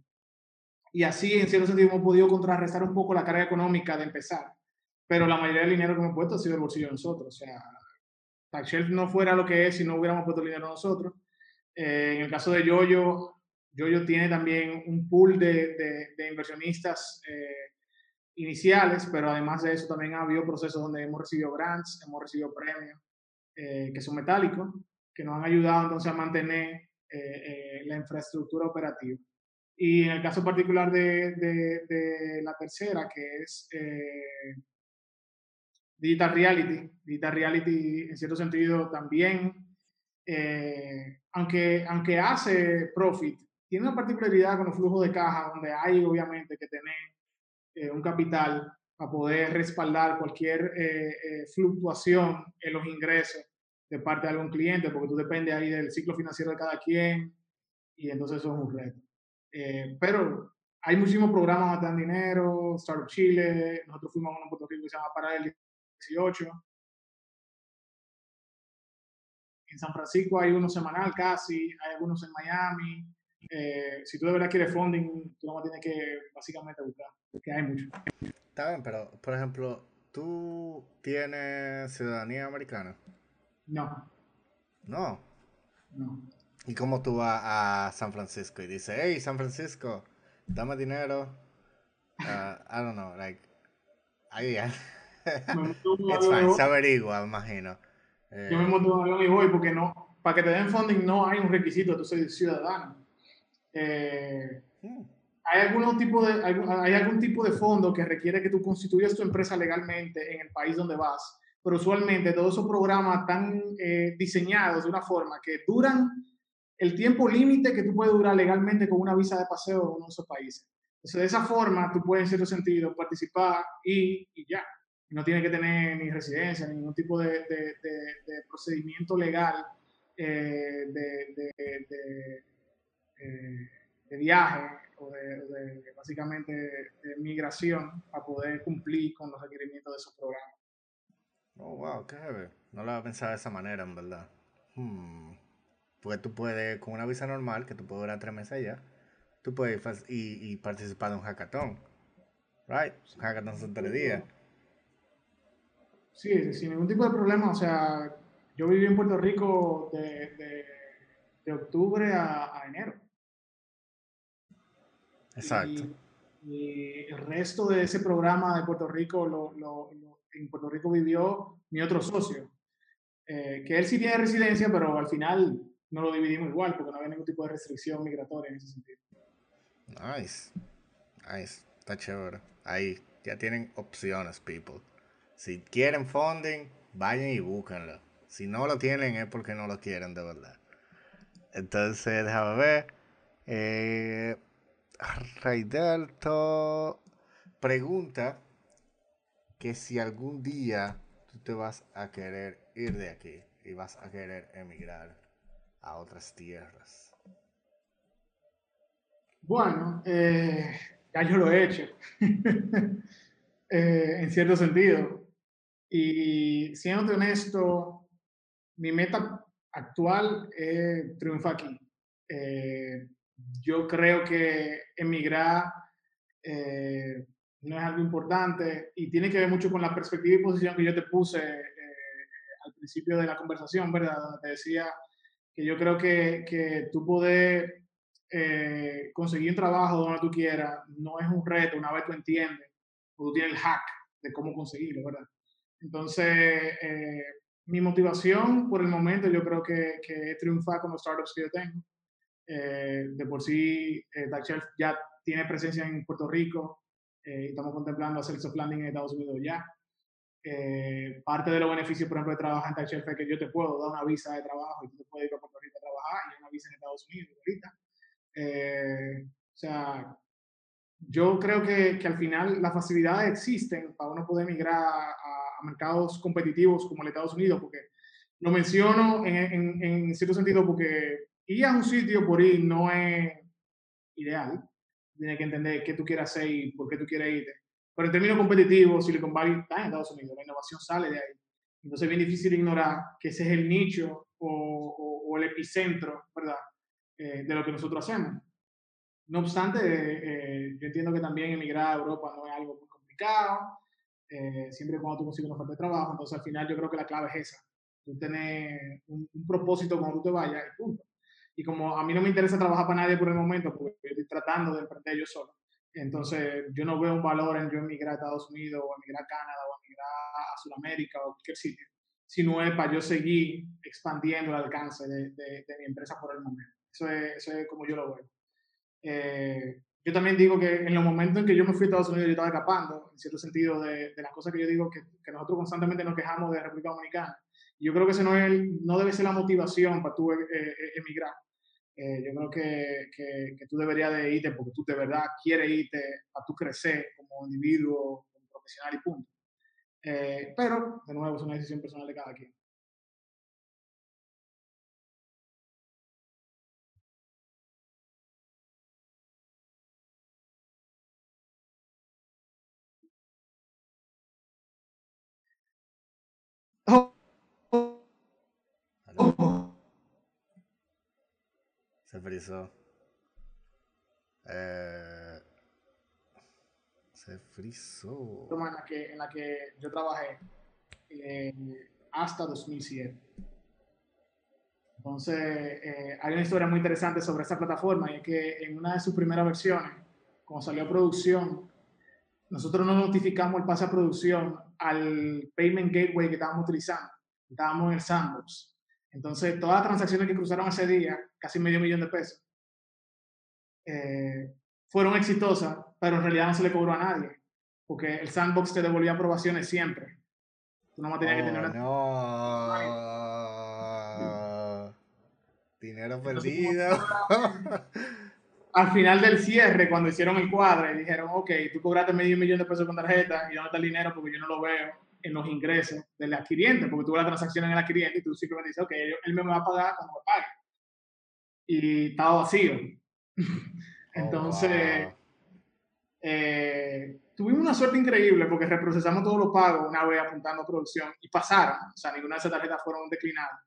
B: y así, en cierto sentido, hemos podido contrarrestar un poco la carga económica de empezar. Pero la mayoría del dinero que hemos puesto ha sido el bolsillo de nosotros. O sea, TaxShelf no fuera lo que es si no hubiéramos puesto el dinero nosotros. Eh, en el caso de Yoyo, Yoyo tiene también un pool de, de, de inversionistas eh, iniciales, pero además de eso también ha habido procesos donde hemos recibido grants, hemos recibido premios eh, que son metálicos, que nos han ayudado entonces a mantener eh, eh, la infraestructura operativa. Y en el caso particular de, de, de la tercera, que es eh, Digital Reality, Digital Reality en cierto sentido también, eh, aunque, aunque hace profit, tiene una particularidad con los flujos de caja, donde hay obviamente que tener eh, un capital para poder respaldar cualquier eh, eh, fluctuación en los ingresos de parte de algún cliente, porque tú dependes ahí del ciclo financiero de cada quien y entonces eso es un reto. Eh, pero hay muchísimos programas dan dinero, Startup Chile, nosotros fuimos a uno en Puerto Rico que se llama Para el 18. En San Francisco hay uno semanal casi, hay algunos en Miami. Eh, si tú de verdad quieres funding, tú no tienes que básicamente buscar, porque hay mucho.
A: Está bien, pero por ejemplo, ¿tú tienes ciudadanía americana?
B: No,
A: No.
B: no.
A: ¿Y cómo tú vas a San Francisco y dices, hey, San Francisco, dame dinero? Uh, I don't know, like, ahí ya. It's fine, se averigua, imagino. Eh,
B: Yo me monto un avión y voy porque no, para que te den funding no hay un requisito, tú soy ciudadano. Eh,
A: hmm,
B: hay, algún tipo de, hay algún tipo de fondo que requiere que tú constituyas tu empresa legalmente en el país donde vas, pero usualmente todos esos programas están eh, diseñados de una forma que duran el tiempo límite que tú puedes durar legalmente con una visa de paseo en esos países. Entonces, de esa forma, tú puedes, en cierto sentido, participar y, y ya. No tienes que tener ni residencia, ni ningún tipo de, de- de- de procedimiento legal eh, de, eh, de viaje o de, de- básicamente de migración para poder cumplir con los requerimientos de esos programas.
A: Oh, wow, qué heavy. No lo había pensado de esa manera, en verdad. Hmm. Porque tú puedes, con una visa normal, que tú puedes durar tres meses allá, tú puedes ir y, y participar de un hackathon. Right? Un hackathon son tres días.
B: Sí, sin ningún tipo de problema. O sea, yo viví en Puerto Rico de, de- de octubre a, a enero.
A: Exacto.
B: Y, y el resto de ese programa de Puerto Rico, lo, lo- lo- en Puerto Rico vivió mi otro socio, eh, que él sí tiene residencia, pero al final no lo dividimos igual porque no había ningún tipo de restricción migratoria en ese sentido.
A: Nice. Nice. Está chévere. Ahí ya tienen opciones, people. Si quieren funding, vayan y búsquenlo. Si no lo tienen es porque no lo quieren de verdad. Entonces, déjame ver. Eh, Raidelto pregunta que si algún día tú te vas a querer ir de aquí y vas a querer emigrar a otras tierras.
B: Bueno, eh, ya yo lo he hecho, eh, en cierto sentido. Y siendo honesto, mi meta actual es triunfar aquí. Eh, yo creo que emigrar eh, no es algo importante y tiene que ver mucho con la perspectiva y posición que yo te puse eh, al principio de la conversación, ¿verdad? Donde te decía que yo creo que, que tú poder eh, conseguir un trabajo donde tú quieras no es un reto una vez tú entiendes o tú tienes el hack de cómo conseguirlo, ¿verdad? Entonces, eh, mi motivación por el momento yo creo que, que es triunfar con los startups que yo tengo. Eh, de por sí, eh, ya tiene presencia en Puerto Rico eh, y estamos contemplando hacer soft landing en Estados Unidos ya. Eh, parte de los beneficios, por ejemplo, de trabajar en TaxShelf es que yo te puedo dar una visa de trabajo y tú te puedes ir a Puerto Rico a trabajar y una visa en Estados Unidos o sea, yo creo que, al final las facilidades existen para uno poder migrar a, mercados competitivos como el Estados Unidos, porque lo menciono en, en, en, cierto sentido porque ir a un sitio por ir no es ideal. Tienes que entender qué tú quieres hacer y por qué tú quieres irte. Pero en términos competitivos, Silicon Valley está en Estados Unidos, la innovación sale de ahí. Entonces es bien difícil ignorar que ese es el nicho o, el epicentro, ¿verdad? Eh, de lo que nosotros hacemos. No obstante, eh, yo entiendo que también emigrar a Europa no es algo muy complicado, eh, siempre cuando tú consigues una oferta de trabajo, entonces al final yo creo que la clave es esa, tú tener un, un propósito cuando tú te vayas y punto. Y como a mí no me interesa trabajar para nadie por el momento, porque estoy tratando de emprender yo solo, entonces yo no veo un valor en yo emigrar a Estados Unidos o emigrar a Canadá o emigrar a Sudamérica o cualquier sitio, sino es para yo seguir expandiendo el alcance de, de, de mi empresa por el momento. Eso es, eso es como yo lo veo. Eh, yo también digo que en los momentos en que yo me fui a Estados Unidos, yo estaba escapando, en cierto sentido, de, de las cosas que yo digo que, que, nosotros constantemente nos quejamos de República Dominicana. Yo creo que ese no, es el, no debe ser la motivación para tú eh, eh, emigrar. Eh, yo creo que, que, que, tú deberías de irte porque tú de verdad quieres irte a tu crecer como individuo, como profesional y punto. Eh, pero, de nuevo, es una decisión personal de cada quien.
A: Se frizó. Eh, se frizó.
B: En la que, en la que yo trabajé eh, hasta 2007. Entonces, eh, hay una historia muy interesante sobre esta plataforma y es que en una de sus primeras versiones, cuando salió a producción, nosotros no notificamos el pase a producción al payment gateway que estábamos utilizando. Estábamos en el sandbox. Entonces, todas las transacciones que cruzaron ese día, casi medio millón de pesos, eh, fueron exitosas, pero en realidad no se le cobró a nadie, porque el sandbox te devolvía aprobaciones siempre. Tú no tenías oh, que tener una...
A: No. Dinero Entonces, perdido.
B: al final del cierre, cuando hicieron el cuadro, dijeron, ok, tú cobraste medio millón de pesos con tarjeta y dónde está el dinero porque yo no lo veo en los ingresos del adquiriente, porque tú la transacción en el adquiriente y tú simplemente dices, ok, él me va a pagar cuando me pague. Y estaba vacío. Entonces, oh, wow. eh, tuvimos una suerte increíble porque reprocesamos todos los pagos una vez apuntando a producción y pasaron. O sea, ninguna de esas tarjetas fueron declinadas.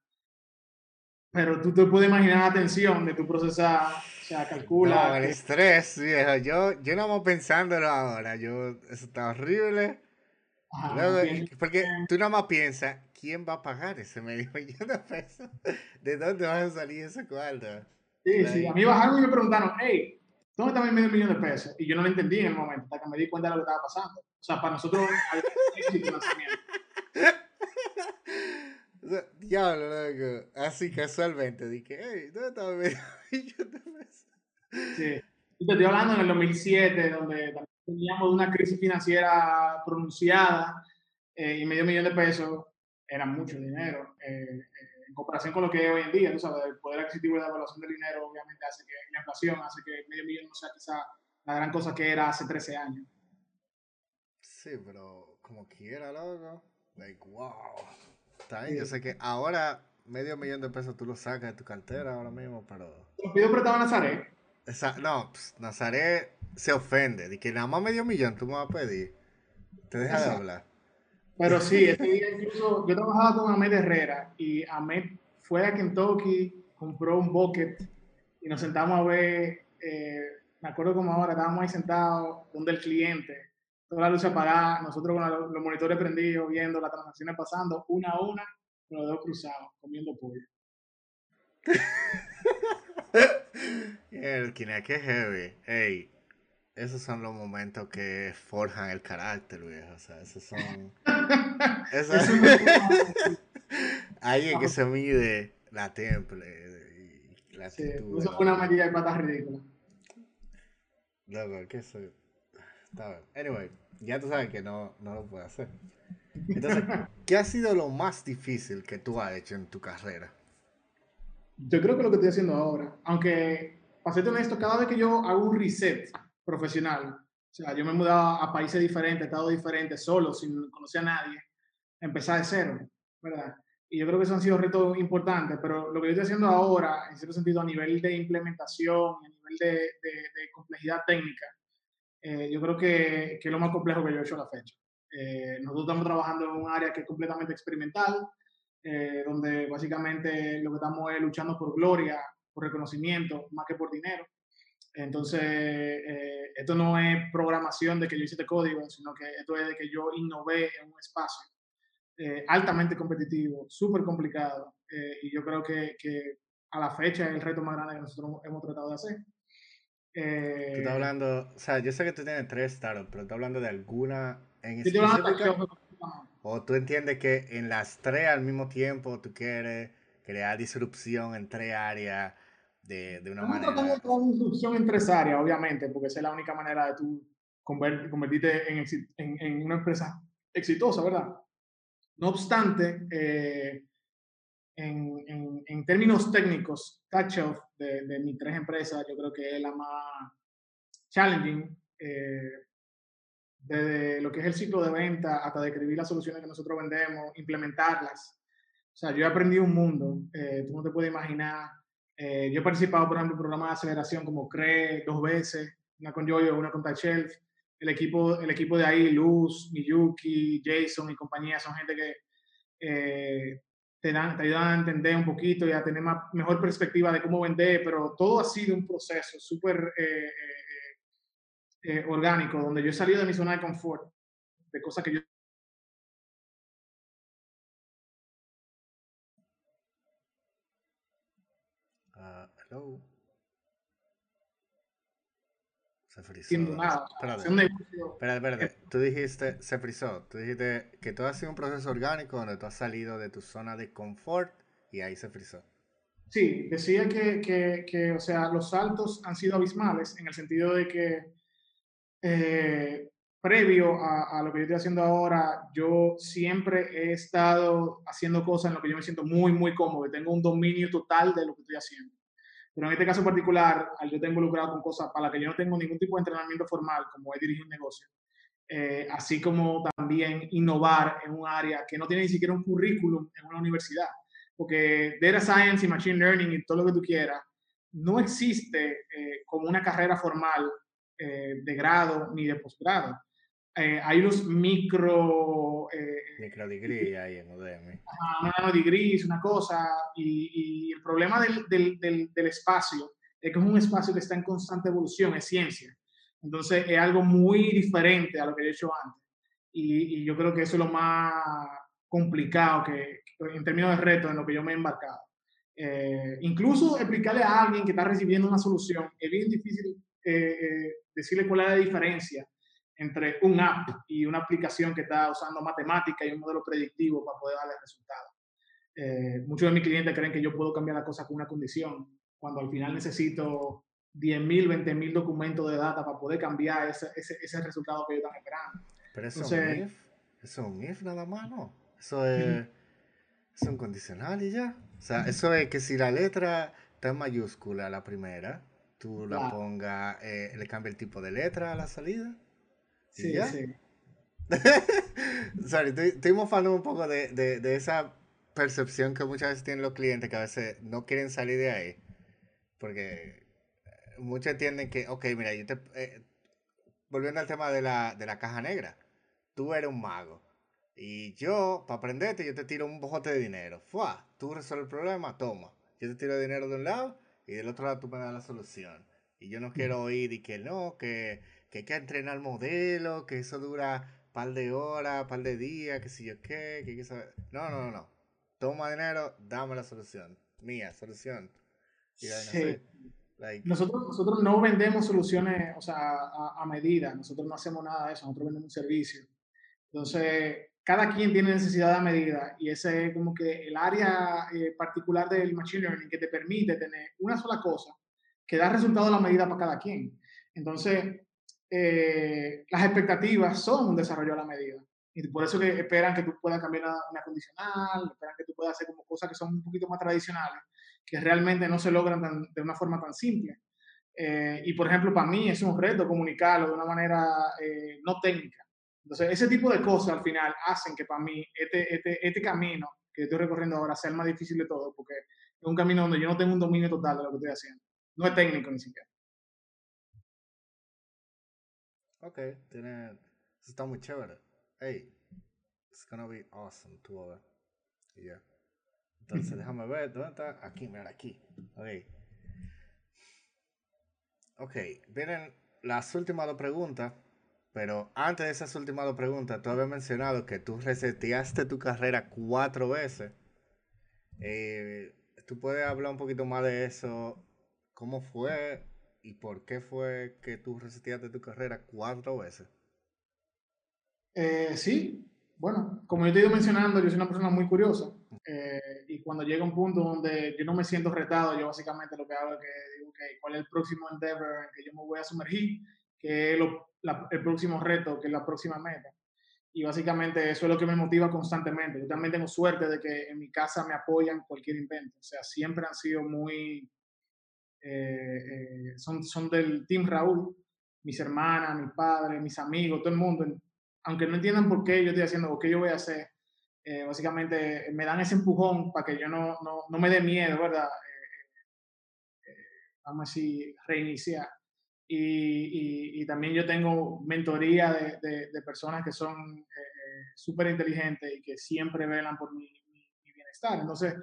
B: Pero tú te puedes imaginar la tensión de tu procesar, o sea, calcula.
A: No, el estrés, viejo. Yo, yo no vamos pensándolo ahora. Yo, eso está horrible. Ajá, Luego, porque tú nada más piensas, ¿quién va a pagar ese medio millón de pesos? ¿De dónde va a salir ese cuarto?
B: Sí, sí, a mí bajaron y me preguntaron, hey, ¿dónde está mi medio millón de pesos? Y yo no lo entendí en el momento, hasta que me di cuenta de lo que estaba pasando. O sea, para nosotros.
A: Diablo, loco. Así casualmente dije, hey, ¿dónde está mi medio millón de pesos?
B: Sí. Y te estoy hablando en el 2007, donde teníamos una crisis financiera pronunciada eh, y medio millón de pesos era mucho dinero. Eh, en comparación con lo que es hoy en día, tú sabes, el poder adquisitivo y la evaluación del dinero obviamente hace que la inflación hace que medio millón no sea quizá la gran cosa que era hace 13 años.
A: Sí, pero como quiera, loco. Like, wow. Está bien, sí. yo sé que ahora medio millón de pesos tú lo sacas de tu cartera ahora mismo, pero...
B: Lo pido prestado a Nazaret.
A: Esa, no, pues, Nazaret se ofende de que nada más medio millón tú me vas a pedir. Te deja Exacto. de hablar.
B: Pero sí, ese día incluso yo trabajaba con Ahmed Herrera y Ahmed fue a Kentucky, compró un bucket y nos sentamos a ver, eh, me acuerdo como ahora, estábamos ahí sentados donde el cliente, toda la luz apagada, nosotros con los, los monitores prendidos, viendo las transacciones pasando una a una, los dos cruzados, comiendo pollo.
A: el que heavy. Ey, esos son los momentos que forjan el carácter, viejo. O sea, esos son. esos... Ahí es que se mide la temple y la
B: actitud. Sí, eso fue una medida de patas ridícula.
A: Loco, que eso. Está bien. Anyway, ya tú sabes que no, no lo puedes hacer. Entonces, ¿qué ha sido lo más difícil que tú has hecho en tu carrera?
B: Yo creo que lo que estoy haciendo ahora, aunque para ser honesto, cada vez que yo hago un reset profesional, o sea, yo me he mudado a países diferentes, estados diferentes, solo, sin conocer a nadie, empezar de cero, ¿verdad? Y yo creo que esos han sido retos importantes, pero lo que yo estoy haciendo ahora, en cierto sentido, a nivel de implementación, a nivel de, de, complejidad técnica, eh, yo creo que, que, es lo más complejo que yo he hecho a la fecha. Eh, nosotros estamos trabajando en un área que es completamente experimental, eh, donde básicamente lo que estamos es luchando por gloria, por reconocimiento, más que por dinero. Entonces, esto no es programación de que yo hice este código, sino que esto es de que yo innové en un espacio eh, altamente competitivo, súper complicado, eh, y yo creo que, que, a la fecha es el reto más grande que nosotros hemos tratado de hacer.
A: Eh, tú estás hablando, o sea, yo sé que tú tienes tres startups, pero estás hablando de alguna en específico. O tú entiendes que en las tres al mismo tiempo tú quieres crear disrupción en tres áreas de, de una manera.
B: Estamos tratando de disrupción en tres áreas, obviamente, porque esa es la única manera de tú convertirte en, en, en una empresa exitosa, ¿verdad? No obstante, eh, en, en, términos técnicos, TouchOff de, de mis tres empresas, yo creo que es la más challenging, eh, desde lo que es el ciclo de venta hasta describir las soluciones que nosotros vendemos, implementarlas. O sea, yo he aprendido un mundo, eh, tú no te puedes imaginar. Yo he participado, por ejemplo, en programas de aceleración como CRE dos veces, una con Yoyo, una con TouchShelf el equipo, el equipo de ahí, Luz, Miyuki, Jason y compañía, son gente que eh, te, dan, te ayudan a entender un poquito y a tener más, mejor perspectiva de cómo vender, pero todo ha sido un proceso súper eh, eh, orgánico, donde yo he salido de mi zona de confort, de cosas que yo
A: Uh, hello. Se frizó. Espérate, espérate, Tú dijiste, se frizó. Tú dijiste que todo ha sido un proceso orgánico donde tú has salido de tu zona de confort y ahí se frizó.
B: Sí, decía que, que, que o sea, los saltos han sido abismales en el sentido de que eh, previo a, a, lo que yo estoy haciendo ahora, yo siempre he estado haciendo cosas en lo que yo me siento muy, muy cómodo, tengo un dominio total de lo que estoy haciendo. Pero en este caso particular, al yo estar involucrado con cosas para las que yo no tengo ningún tipo de entrenamiento formal, como es dirigir un negocio, eh, así como también innovar en un área que no tiene ni siquiera un currículum en una universidad. Porque Data Science y Machine Learning y todo lo que tú quieras, no existe eh, como una carrera formal eh, de grado ni de posgrado. Hay unos micro
A: Micro degree ahí en UDM.
B: Una degree es una cosa, y, y el problema del, del, del, espacio es que es un espacio que está en constante evolución, es ciencia. Entonces es algo muy diferente a lo que he hecho antes. Y, y yo creo que eso es lo más complicado que, en términos de reto en lo que yo me he embarcado. Eh, incluso explicarle a alguien que está recibiendo una solución, es bien difícil eh, eh, decirle cuál es la diferencia entre un app y una aplicación que está usando matemática y un modelo predictivo para poder darle resultados. Eh, muchos de mis clientes creen que yo puedo cambiar la cosa con una condición, cuando al final necesito 10.000, 20.000 documentos de data para poder cambiar ese, ese, ese resultado que ellos están esperando.
A: Pero eso es un if, eso es un if nada más, ¿no? Eso es, es un condicional y ya. O sea, eso es que si la letra está en mayúscula la primera, tú la pongas, eh, le cambia el tipo de letra a la salida. Sí, sí. Sorry, estoy, mofando un poco de, de, de, esa percepción que muchas veces tienen los clientes que a veces no quieren salir de ahí. Porque eh, muchos entienden que, ok, mira, yo te. Eh, volviendo al tema de la, de la caja negra, tú eres un mago. Y yo, para aprenderte, yo te tiro un bojote de dinero. Fua, tú resuelves el problema, toma. Yo te tiro dinero de un lado y del otro lado tú me das la solución. Y yo no quiero oír y que no, que que hay que entrenar modelo, que eso dura par de horas, par de días, que si yo qué, que hay que saber. No, no, no, no. Toma dinero, dame la solución. Mía, solución.
B: sí. nosotros, nosotros no vendemos soluciones, o sea, a, a, medida. Nosotros no hacemos nada de eso. Nosotros vendemos un servicio. Entonces, cada quien tiene necesidad a medida y ese es como que el área eh, particular del Machine Learning que te permite tener una sola cosa que da resultado a la medida para cada quien. Entonces, eh, las expectativas son un desarrollo a la medida. Y por eso que esperan que tú puedas cambiar una, condicional, esperan que tú puedas hacer como cosas que son un poquito más tradicionales, que realmente no se logran de una forma tan simple. Eh, y por ejemplo, para mí es un reto comunicarlo de una manera eh, no técnica. Entonces, ese tipo de cosas al final hacen que para mí este, este, este camino que estoy recorriendo ahora sea el más difícil de todo, porque es un camino donde yo no tengo un dominio total de lo que estoy haciendo. No es técnico ni siquiera.
A: Ok, tiene, está muy chévere. Hey, it's gonna be awesome to over. Yeah. Entonces, déjame ver, ¿dónde está? Aquí, mira, aquí. Ok. Ok, vienen las últimas dos preguntas, pero antes de esas últimas dos preguntas, tú habías mencionado que tú reseteaste tu carrera cuatro veces. Eh, ¿Tú puedes hablar un poquito más de eso? ¿Cómo fue y por qué fue que tú reseteaste tu carrera cuatro veces?
B: Eh, sí, bueno, como yo te he ido mencionando, yo soy una persona muy curiosa eh, y cuando llega un punto donde yo no me siento retado, yo básicamente lo que hago es que digo, ok, ¿cuál es el próximo endeavor en que yo me voy a sumergir? ¿Qué es el próximo reto? ¿Qué es la próxima meta? Y básicamente eso es lo que me motiva constantemente. Yo también tengo suerte de que en mi casa me apoyan cualquier invento. O sea, siempre han sido muy... Eh, eh, son, son del Team Raúl, mis hermanas, mi padre, mis amigos, todo el mundo aunque no entiendan por qué yo estoy haciendo o qué yo voy a hacer, eh, básicamente me dan ese empujón para que yo no, no, no me dé miedo, ¿verdad? Eh, eh, vamos a decir, reiniciar. Y, y, también yo tengo mentoría de, de, personas que son súper inteligentes y que siempre velan por mi, mi, bienestar. Entonces,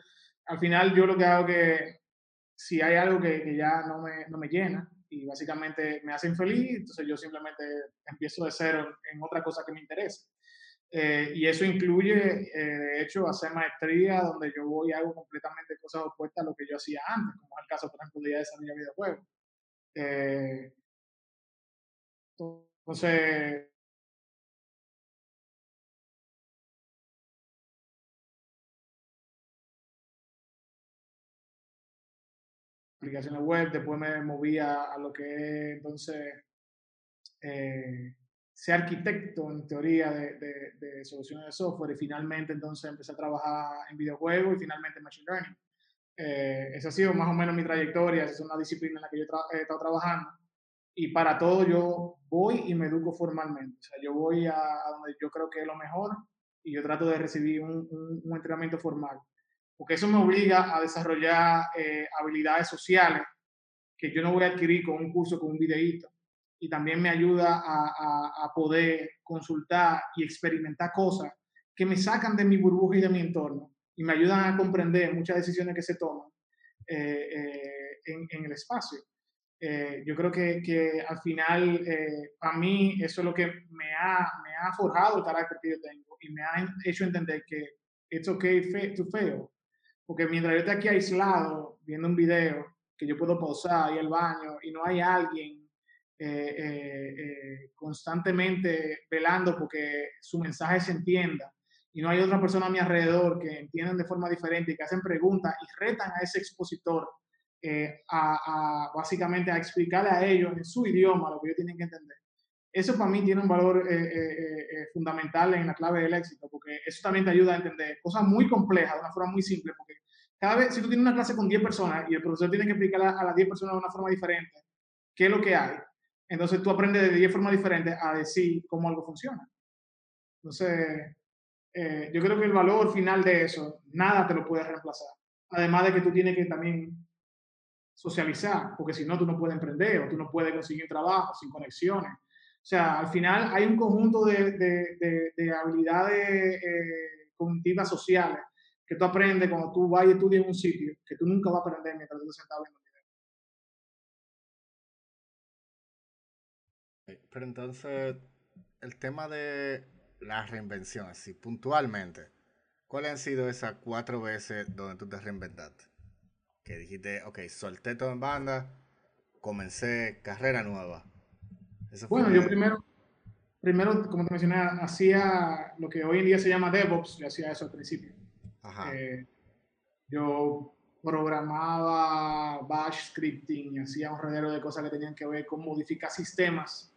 B: al final yo lo que hago que si hay algo que, que ya no me, no me llena, y básicamente me hacen feliz, entonces yo simplemente empiezo de cero en otra cosa que me interese. Eh, y eso incluye, eh, de hecho, hacer maestría donde yo voy y hago completamente cosas opuestas a lo que yo hacía antes, como es el caso, por ejemplo, de desarrollar videojuegos. Eh, entonces, aplicaciones web, después me moví a, lo que es entonces eh, ser arquitecto en teoría de, de, soluciones de software y finalmente entonces empecé a trabajar en videojuegos y finalmente en Machine Learning. Eh, esa ha sido más o menos mi trayectoria, esa es una disciplina en la que yo he estado trabajando y para todo yo voy y me educo formalmente, o sea, yo voy a, donde yo creo que es lo mejor y yo trato de recibir un, un entrenamiento formal porque eso me obliga a desarrollar eh, habilidades sociales que yo no voy a adquirir con un curso, con un videíto. Y también me ayuda a, a, poder consultar y experimentar cosas que me sacan de mi burbuja y de mi entorno y me ayudan a comprender muchas decisiones que se toman eh, eh, en, en, el espacio. yo creo que, que al final, a mí, eso es lo que me ha, me ha forjado el carácter que yo tengo y me ha hecho entender que it's okay to fail. Porque mientras yo esté aquí aislado viendo un video que yo puedo pausar y el baño y no hay alguien eh, eh, eh, constantemente velando porque su mensaje se entienda y no hay otra persona a mi alrededor que entiendan de forma diferente y que hacen preguntas y retan a ese expositor a, básicamente a explicarle a ellos en su idioma lo que ellos tienen que entender. Eso para mí tiene un valor fundamental en la clave del éxito, porque eso también te ayuda a entender cosas muy complejas de una forma muy simple, porque cada vez, si tú tienes una clase con 10 personas y el profesor tiene que explicar a, las 10 personas de una forma diferente, ¿qué es lo que hay? Entonces tú aprendes de 10 formas diferentes a decir cómo algo funciona. Entonces, eh, yo creo que el valor final de eso, nada te lo puede reemplazar. Además de que tú tienes que también socializar, porque si no, tú no puedes emprender o tú no puedes conseguir trabajo sin conexiones. O sea, al final hay un conjunto de, de, de, habilidades eh, cognitivas sociales que tú aprendes cuando tú vas y estudias en un sitio que tú nunca vas a aprender mientras tú estás sentado viendo
A: video. Pero entonces, el tema de la reinvención, así puntualmente, ¿cuáles han sido esas cuatro veces donde tú te reinventaste? Que dijiste, ok, solté todo en banda, comencé carrera nueva.
B: Bueno, yo primero, primero, como te mencioné, hacía lo que hoy en día se llama DevOps, yo hacía eso al principio. Eh, yo programaba bash scripting y hacía un rodero de cosas que tenían que ver con modificar sistemas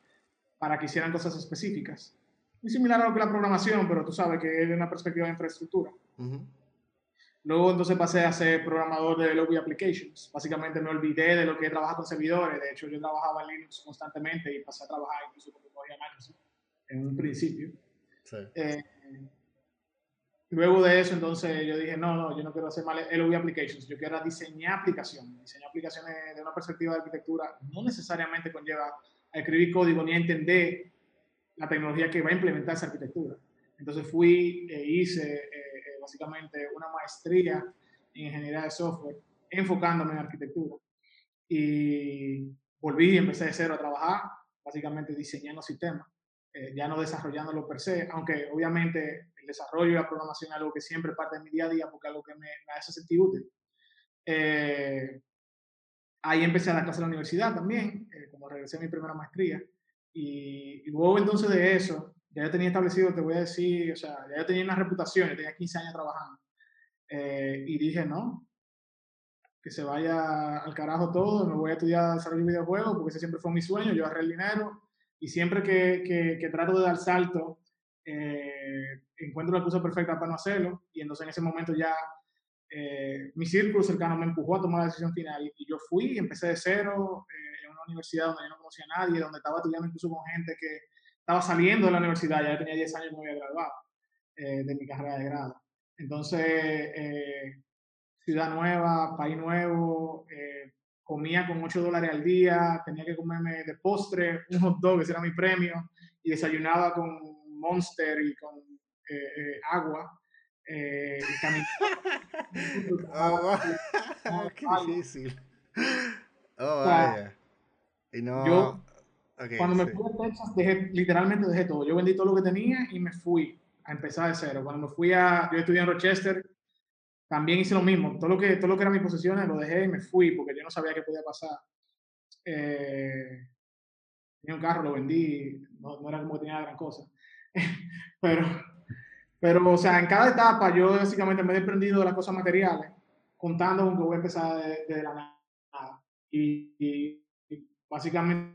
B: para que hicieran cosas específicas. Muy similar a lo que la programación, pero tú sabes que es de una perspectiva de infraestructura. Luego entonces pasé a ser programador de lobby applications. Básicamente me olvidé de lo que trabajar con servidores. De hecho, yo trabajaba en Linux constantemente y pasé a trabajar incluso con tecnología Microsoft en un principio. Sí. Eh, luego de eso, entonces yo dije, no, no, yo no quiero hacer mal lobby applications. Yo quiero diseñar aplicaciones. Diseñar aplicaciones de una perspectiva de arquitectura no necesariamente conlleva a escribir código ni a entender la tecnología que va a implementar esa arquitectura. Entonces fui e hice eh, básicamente una maestría en ingeniería de software, enfocándome en arquitectura. Y volví y empecé de cero a trabajar, básicamente diseñando sistemas, eh, ya no desarrollándolo per se, aunque obviamente el desarrollo y la programación es algo que siempre parte de mi día a día porque es algo que me, me hace sentir útil. ahí empecé a dar clases en la universidad también, como regresé a mi primera maestría. Y, luego entonces de eso, ya yo tenía establecido, te voy a decir, o sea, ya yo tenía una reputación, yo tenía 15 años trabajando. Eh, y dije, no, que se vaya al carajo todo, me voy a estudiar desarrollo de videojuegos, porque ese siempre fue mi sueño, yo agarré el dinero, y siempre que, que, que trato de dar salto, eh, encuentro la cosa perfecta para no hacerlo, y entonces en ese momento ya eh, mi círculo cercano me empujó a tomar la decisión final, y, yo fui, empecé de cero en una universidad donde yo no conocía a nadie, donde estaba estudiando incluso con gente que estaba saliendo de la universidad, ya tenía 10 años que me había graduado eh, de mi carrera de grado. Entonces, eh, ciudad nueva, país nuevo, eh, comía con 8 dólares al día, tenía que comerme de postre un hot dog, ese era mi premio, y desayunaba con Monster y con agua.
A: Oh, qué difícil. Oh, vaya. Y no.
B: Cuando me fui a Texas, dejé, literalmente dejé todo. Yo vendí todo lo que tenía y me fui a empezar de cero. Cuando me fui a, yo estudié en Rochester, también hice lo mismo. Todo lo que, todo lo que eran mis posesiones lo dejé y me fui porque yo no sabía qué podía pasar. Eh, tenía un carro, lo vendí, no, no, era como que tenía gran cosa. pero, pero, o sea, en cada etapa yo básicamente me he desprendido de las cosas materiales, contando con que voy a empezar de, la nada. y, y básicamente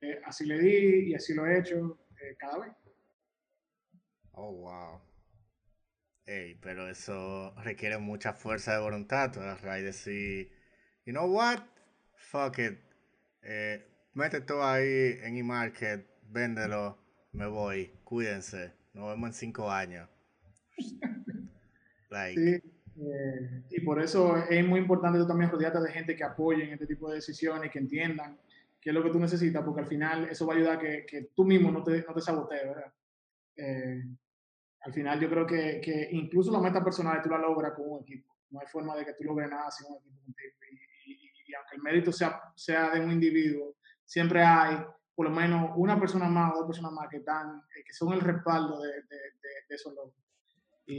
B: Eh, así le di y así lo he hecho eh, cada vez.
A: Oh, wow. Ey, pero eso requiere mucha fuerza de voluntad. Tú y decir, you know what? Fuck it. Eh, mete todo ahí en e-market, véndelo, me voy, cuídense. Nos vemos en cinco años.
B: Sí, y por eso es muy importante tú también rodearte de gente que apoyen este tipo de decisiones, que entiendan qué es lo que tú necesitas, porque al final eso va a ayudar a que, que tú mismo no te, no te sabotees, ¿verdad? Eh, al final yo creo que, que incluso la meta personal tú la logras con un equipo. No hay forma de que tú logres nada sin un equipo contigo. Y, y, aunque el mérito sea, sea de un individuo, siempre hay por lo menos una persona más o dos personas más que, están, eh, que son el respaldo de, de, de, esos logros.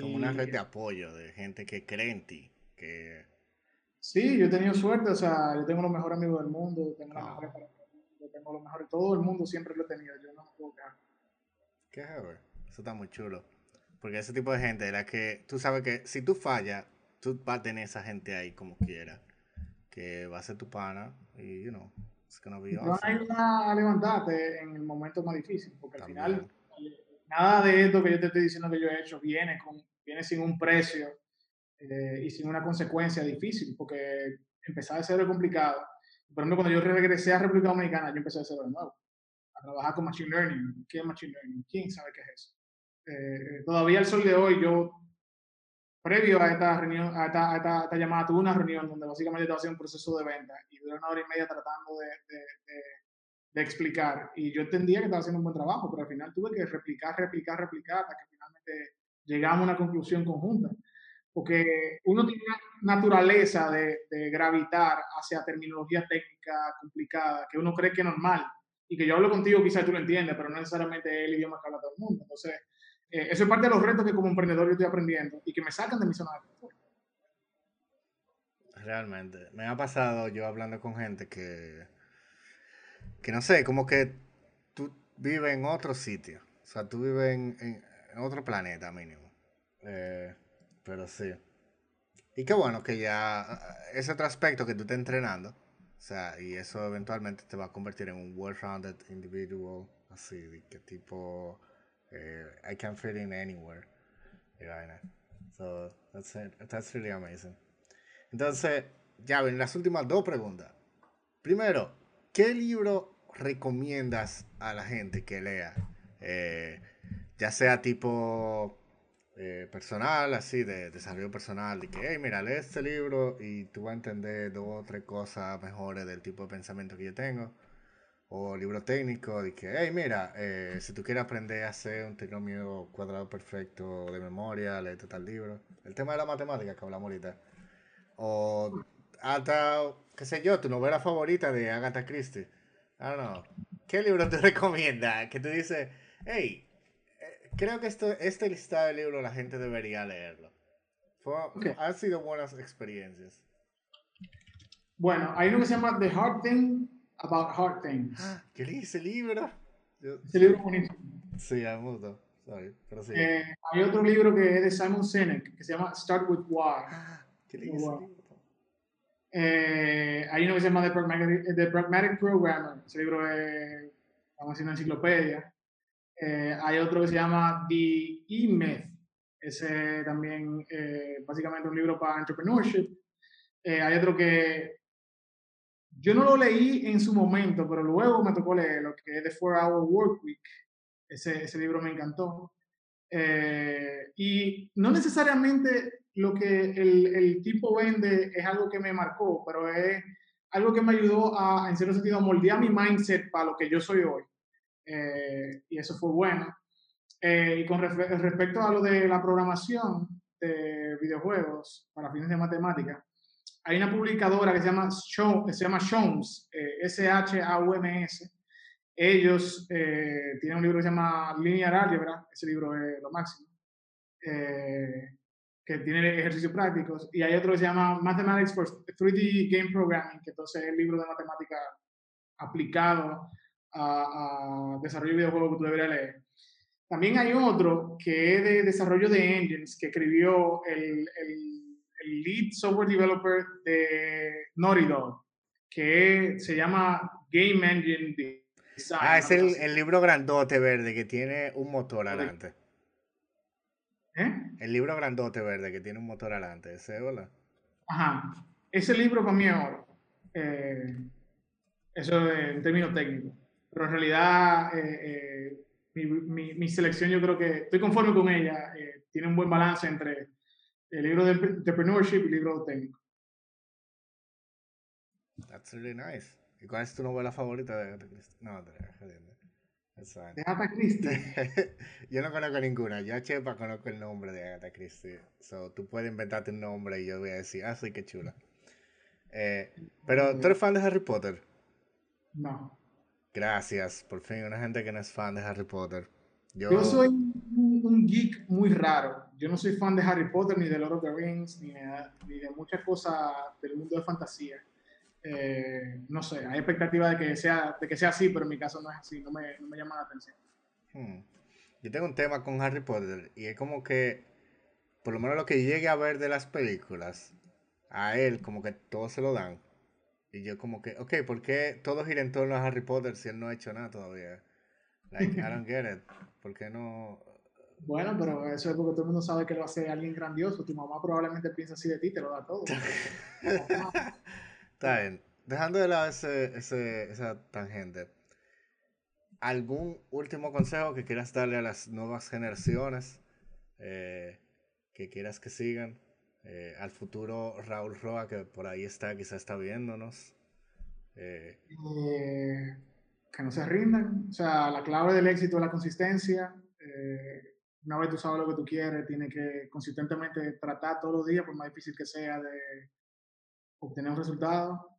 A: Como una red de apoyo, de gente que cree en ti, que
B: Sí, yo he tenido suerte, o sea, yo tengo los mejores amigos del mundo, tengo los mejores yo tengo los mejores, todo el mundo siempre lo he tenido, yo no me puedo quejar.
A: Qué eso está muy chulo. Porque ese tipo de gente era que tú sabes que si tú fallas, tú vas a tener esa gente ahí como quiera, que va a ser tu pana y, you know, it's gonna be
B: awesome. a levantarte en el momento más difícil, porque al final nada de esto que yo te estoy diciendo que yo he hecho viene, con, viene sin un precio eh, y sin una consecuencia difícil, porque empezar de cero es complicado. Por ejemplo, cuando yo regresé a República Dominicana, yo empecé de cero de nuevo, a trabajar con Machine Learning. ¿Qué es Machine Learning? ¿Quién sabe qué es eso? Eh, todavía al sol de hoy, yo, previo a esta reunión, a esta, a esta, llamada, tuve una reunión donde básicamente estaba haciendo un proceso de venta y duré una hora y media tratando de, de, de, de, explicar. Y yo entendía que estaba haciendo un buen trabajo, pero al final tuve que replicar, replicar, replicar hasta que finalmente llegamos a una conclusión conjunta porque uno tiene una naturaleza de, gravitar hacia terminología técnica complicada que uno cree que es normal y que yo hablo contigo quizás tú lo entiendes, pero no necesariamente es el idioma que habla todo el mundo. Entonces, eh, eso es parte de los retos que como emprendedor yo estoy aprendiendo y que me sacan de mi zona de confort.
A: Realmente, me ha pasado yo hablando con gente que, que no sé, como que tú vives en otro sitio, o sea, tú vives en, en otro planeta mínimo. Eh, pero sí. Y qué bueno que ya ese otro aspecto que tú estás entrenando, O sea, y eso eventualmente te va a convertir en un well-rounded individual, así, de que tipo, eh, I can fit in anywhere. Y vaina. So, that's, that's really amazing. Entonces, ya ven, las últimas dos preguntas. Primero, ¿qué libro recomiendas a la gente que lea? Eh, ya sea tipo eh, personal, así, de desarrollo personal, de que, hey, mira, lee este libro y tú vas a entender dos o tres cosas mejores del tipo de pensamiento que yo tengo. O libro técnico, de que, hey, mira, eh, si tú quieres aprender a hacer un trinomio cuadrado perfecto de memoria, lee tal libro. El tema de la matemática que hablamos ahorita. O hasta, qué sé yo, tu novela favorita de Agatha Christie. I don't know. ¿Qué libro te recomienda? Que tú dices, hey, creo que esto, este listado de libros la gente debería leerlo. Fue, Han sido buenas experiencias.
B: Bueno, hay uno que se llama The Hard Thing About Hard Things.
A: Ah, ¿Qué leí ese libro?
B: ese libro es bonito.
A: Sí, a mucho. Sorry, pero sí.
B: Eh, hay otro libro que es de Simon Sinek que se llama Start With Why.
A: Ah, ¿Qué leí ese libro?
B: Eh, hay uno que se llama The Pragmatic, The Pragmatic Programmer. Ese libro es, vamos a decir, una enciclopedia. Eh, hay otro que se llama The E-Myth, ese también eh, básicamente un libro para entrepreneurship. Eh, hay otro que yo no lo leí en su momento, pero luego me tocó leer lo que es The Four Hour Work Week. Ese, ese libro me encantó. y no necesariamente lo que el, el, tipo vende es algo que me marcó, pero es algo que me ayudó a, en cierto sentido, a moldear mi mindset para lo que yo soy hoy. Eh, y eso fue bueno. Eh, y con respecto a lo de la programación de videojuegos para fines de matemática, hay una publicadora que se llama, Show, que se llama Shoms, eh, S-H-A-U-M-S. Ellos tienen un libro que se llama Linear Algebra, ese libro es lo máximo, que tiene ejercicios prácticos. Y hay otro que se llama Mathematics for 3D Game Programming, que entonces es el libro de matemática aplicado a, desarrollo de videojuegos que tú deberías leer. También hay otro que es de desarrollo de engines que escribió el, el, el lead software developer de Naughty Dog, que se llama Game Engine Design.
A: Ah, es el, el, libro grandote verde que tiene un motor adelante.
B: ¿Eh?
A: El libro grandote verde que tiene un motor adelante, ese, hola.
B: Ajá. Ese libro para mí es oro. Eh, eso en términos técnicos pero en realidad eh, eh, mi, mi, selección yo creo que estoy conforme con ella, eh, tiene un buen balance entre el libro de entrepreneurship y el libro técnico.
A: That's really nice. ¿Y cuál es tu novela favorita de Agatha Christie? No, de
B: De Agatha Christie.
A: yo no conozco ninguna. Yo a Chepa conozco el nombre de Agatha Christie. So, tú puedes inventarte un nombre y yo voy a decir, ah, sí, qué chula. pero, ¿tú eres fan de Harry Potter?
B: No.
A: Gracias, por fin, una gente que no es fan de Harry Potter.
B: Yo, soy un, geek muy raro. Yo no soy fan de Harry Potter, ni de Lord of the Rings, ni de, muchas cosas del mundo de fantasía. Eh, no sé, hay expectativa de que, sea, de que sea así, pero en mi caso no es así, no me, no me llama la atención.
A: Hmm. Yo tengo un tema con Harry Potter y es como que, por lo menos lo que llegue a ver de las películas, a él como que todo se lo dan. Y yo como que, ok, ¿por qué todo gira en torno a Harry Potter si él no ha hecho nada todavía? Like, I don't get it. ¿Por qué no...?
B: Bueno, pero eso es porque todo el mundo sabe que lo hace alguien grandioso. Tu mamá probablemente piensa así de ti, te lo da todo.
A: Está bien. Dejando de lado ese, ese, esa tangente, ¿algún último consejo que quieras darle a las nuevas generaciones eh, que quieras que sigan? Eh, al futuro Raúl Roa, que por ahí está, quizá está viéndonos.
B: Eh, eh, que no se rindan. O sea, la clave del éxito es la consistencia. una vez tú sabes lo que tú quieres, tienes que consistentemente tratar todos los días, por más difícil que sea, de obtener un resultado.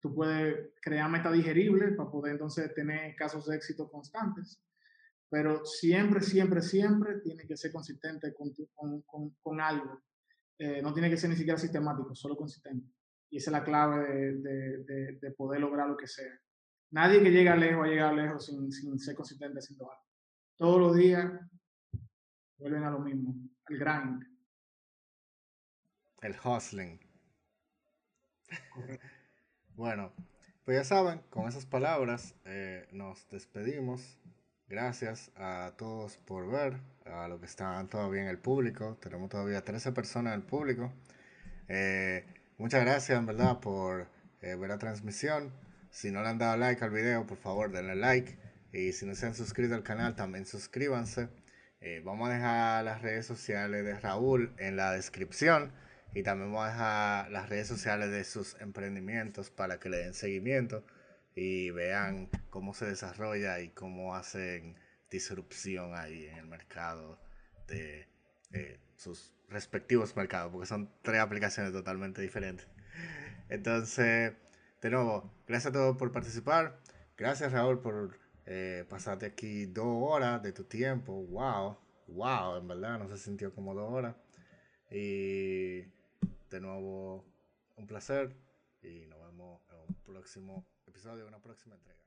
B: tú puedes crear metas digeribles para poder entonces tener casos de éxito constantes pero siempre, siempre, siempre tiene que ser consistente con, con, con, algo. Eh, no tiene que ser ni siquiera sistemático, solo consistente. Y esa es la clave de, de, de, poder lograr lo que sea. Nadie que llega lejos va a llegar lejos sin, sin ser consistente haciendo algo. Todos los días vuelven a lo mismo, al grind.
A: El hustling. Bueno, pues ya saben, con esas palabras eh, nos despedimos. Gracias a todos por ver, a los que están todavía en el público. Tenemos todavía 13 personas en el público. Eh, muchas gracias, en verdad, por eh, ver la transmisión. Si no le han dado like al video, por favor, denle like. Y si no se han suscrito al canal, también suscríbanse. vamos a dejar las redes sociales de Raúl en la descripción. Y también vamos a dejar las redes sociales de sus emprendimientos para que le den seguimiento y vean cómo se desarrolla y cómo hacen disrupción ahí en el mercado de eh, sus respectivos mercados, porque son tres aplicaciones totalmente diferentes. Entonces, de nuevo, gracias a todos por participar. Gracias Raúl por eh, pasarte aquí dos horas de tu tiempo. Wow, wow, en verdad no se sintió como dos horas. Y de nuevo, un placer y nos vemos en un próximo episodio, una próxima entrega.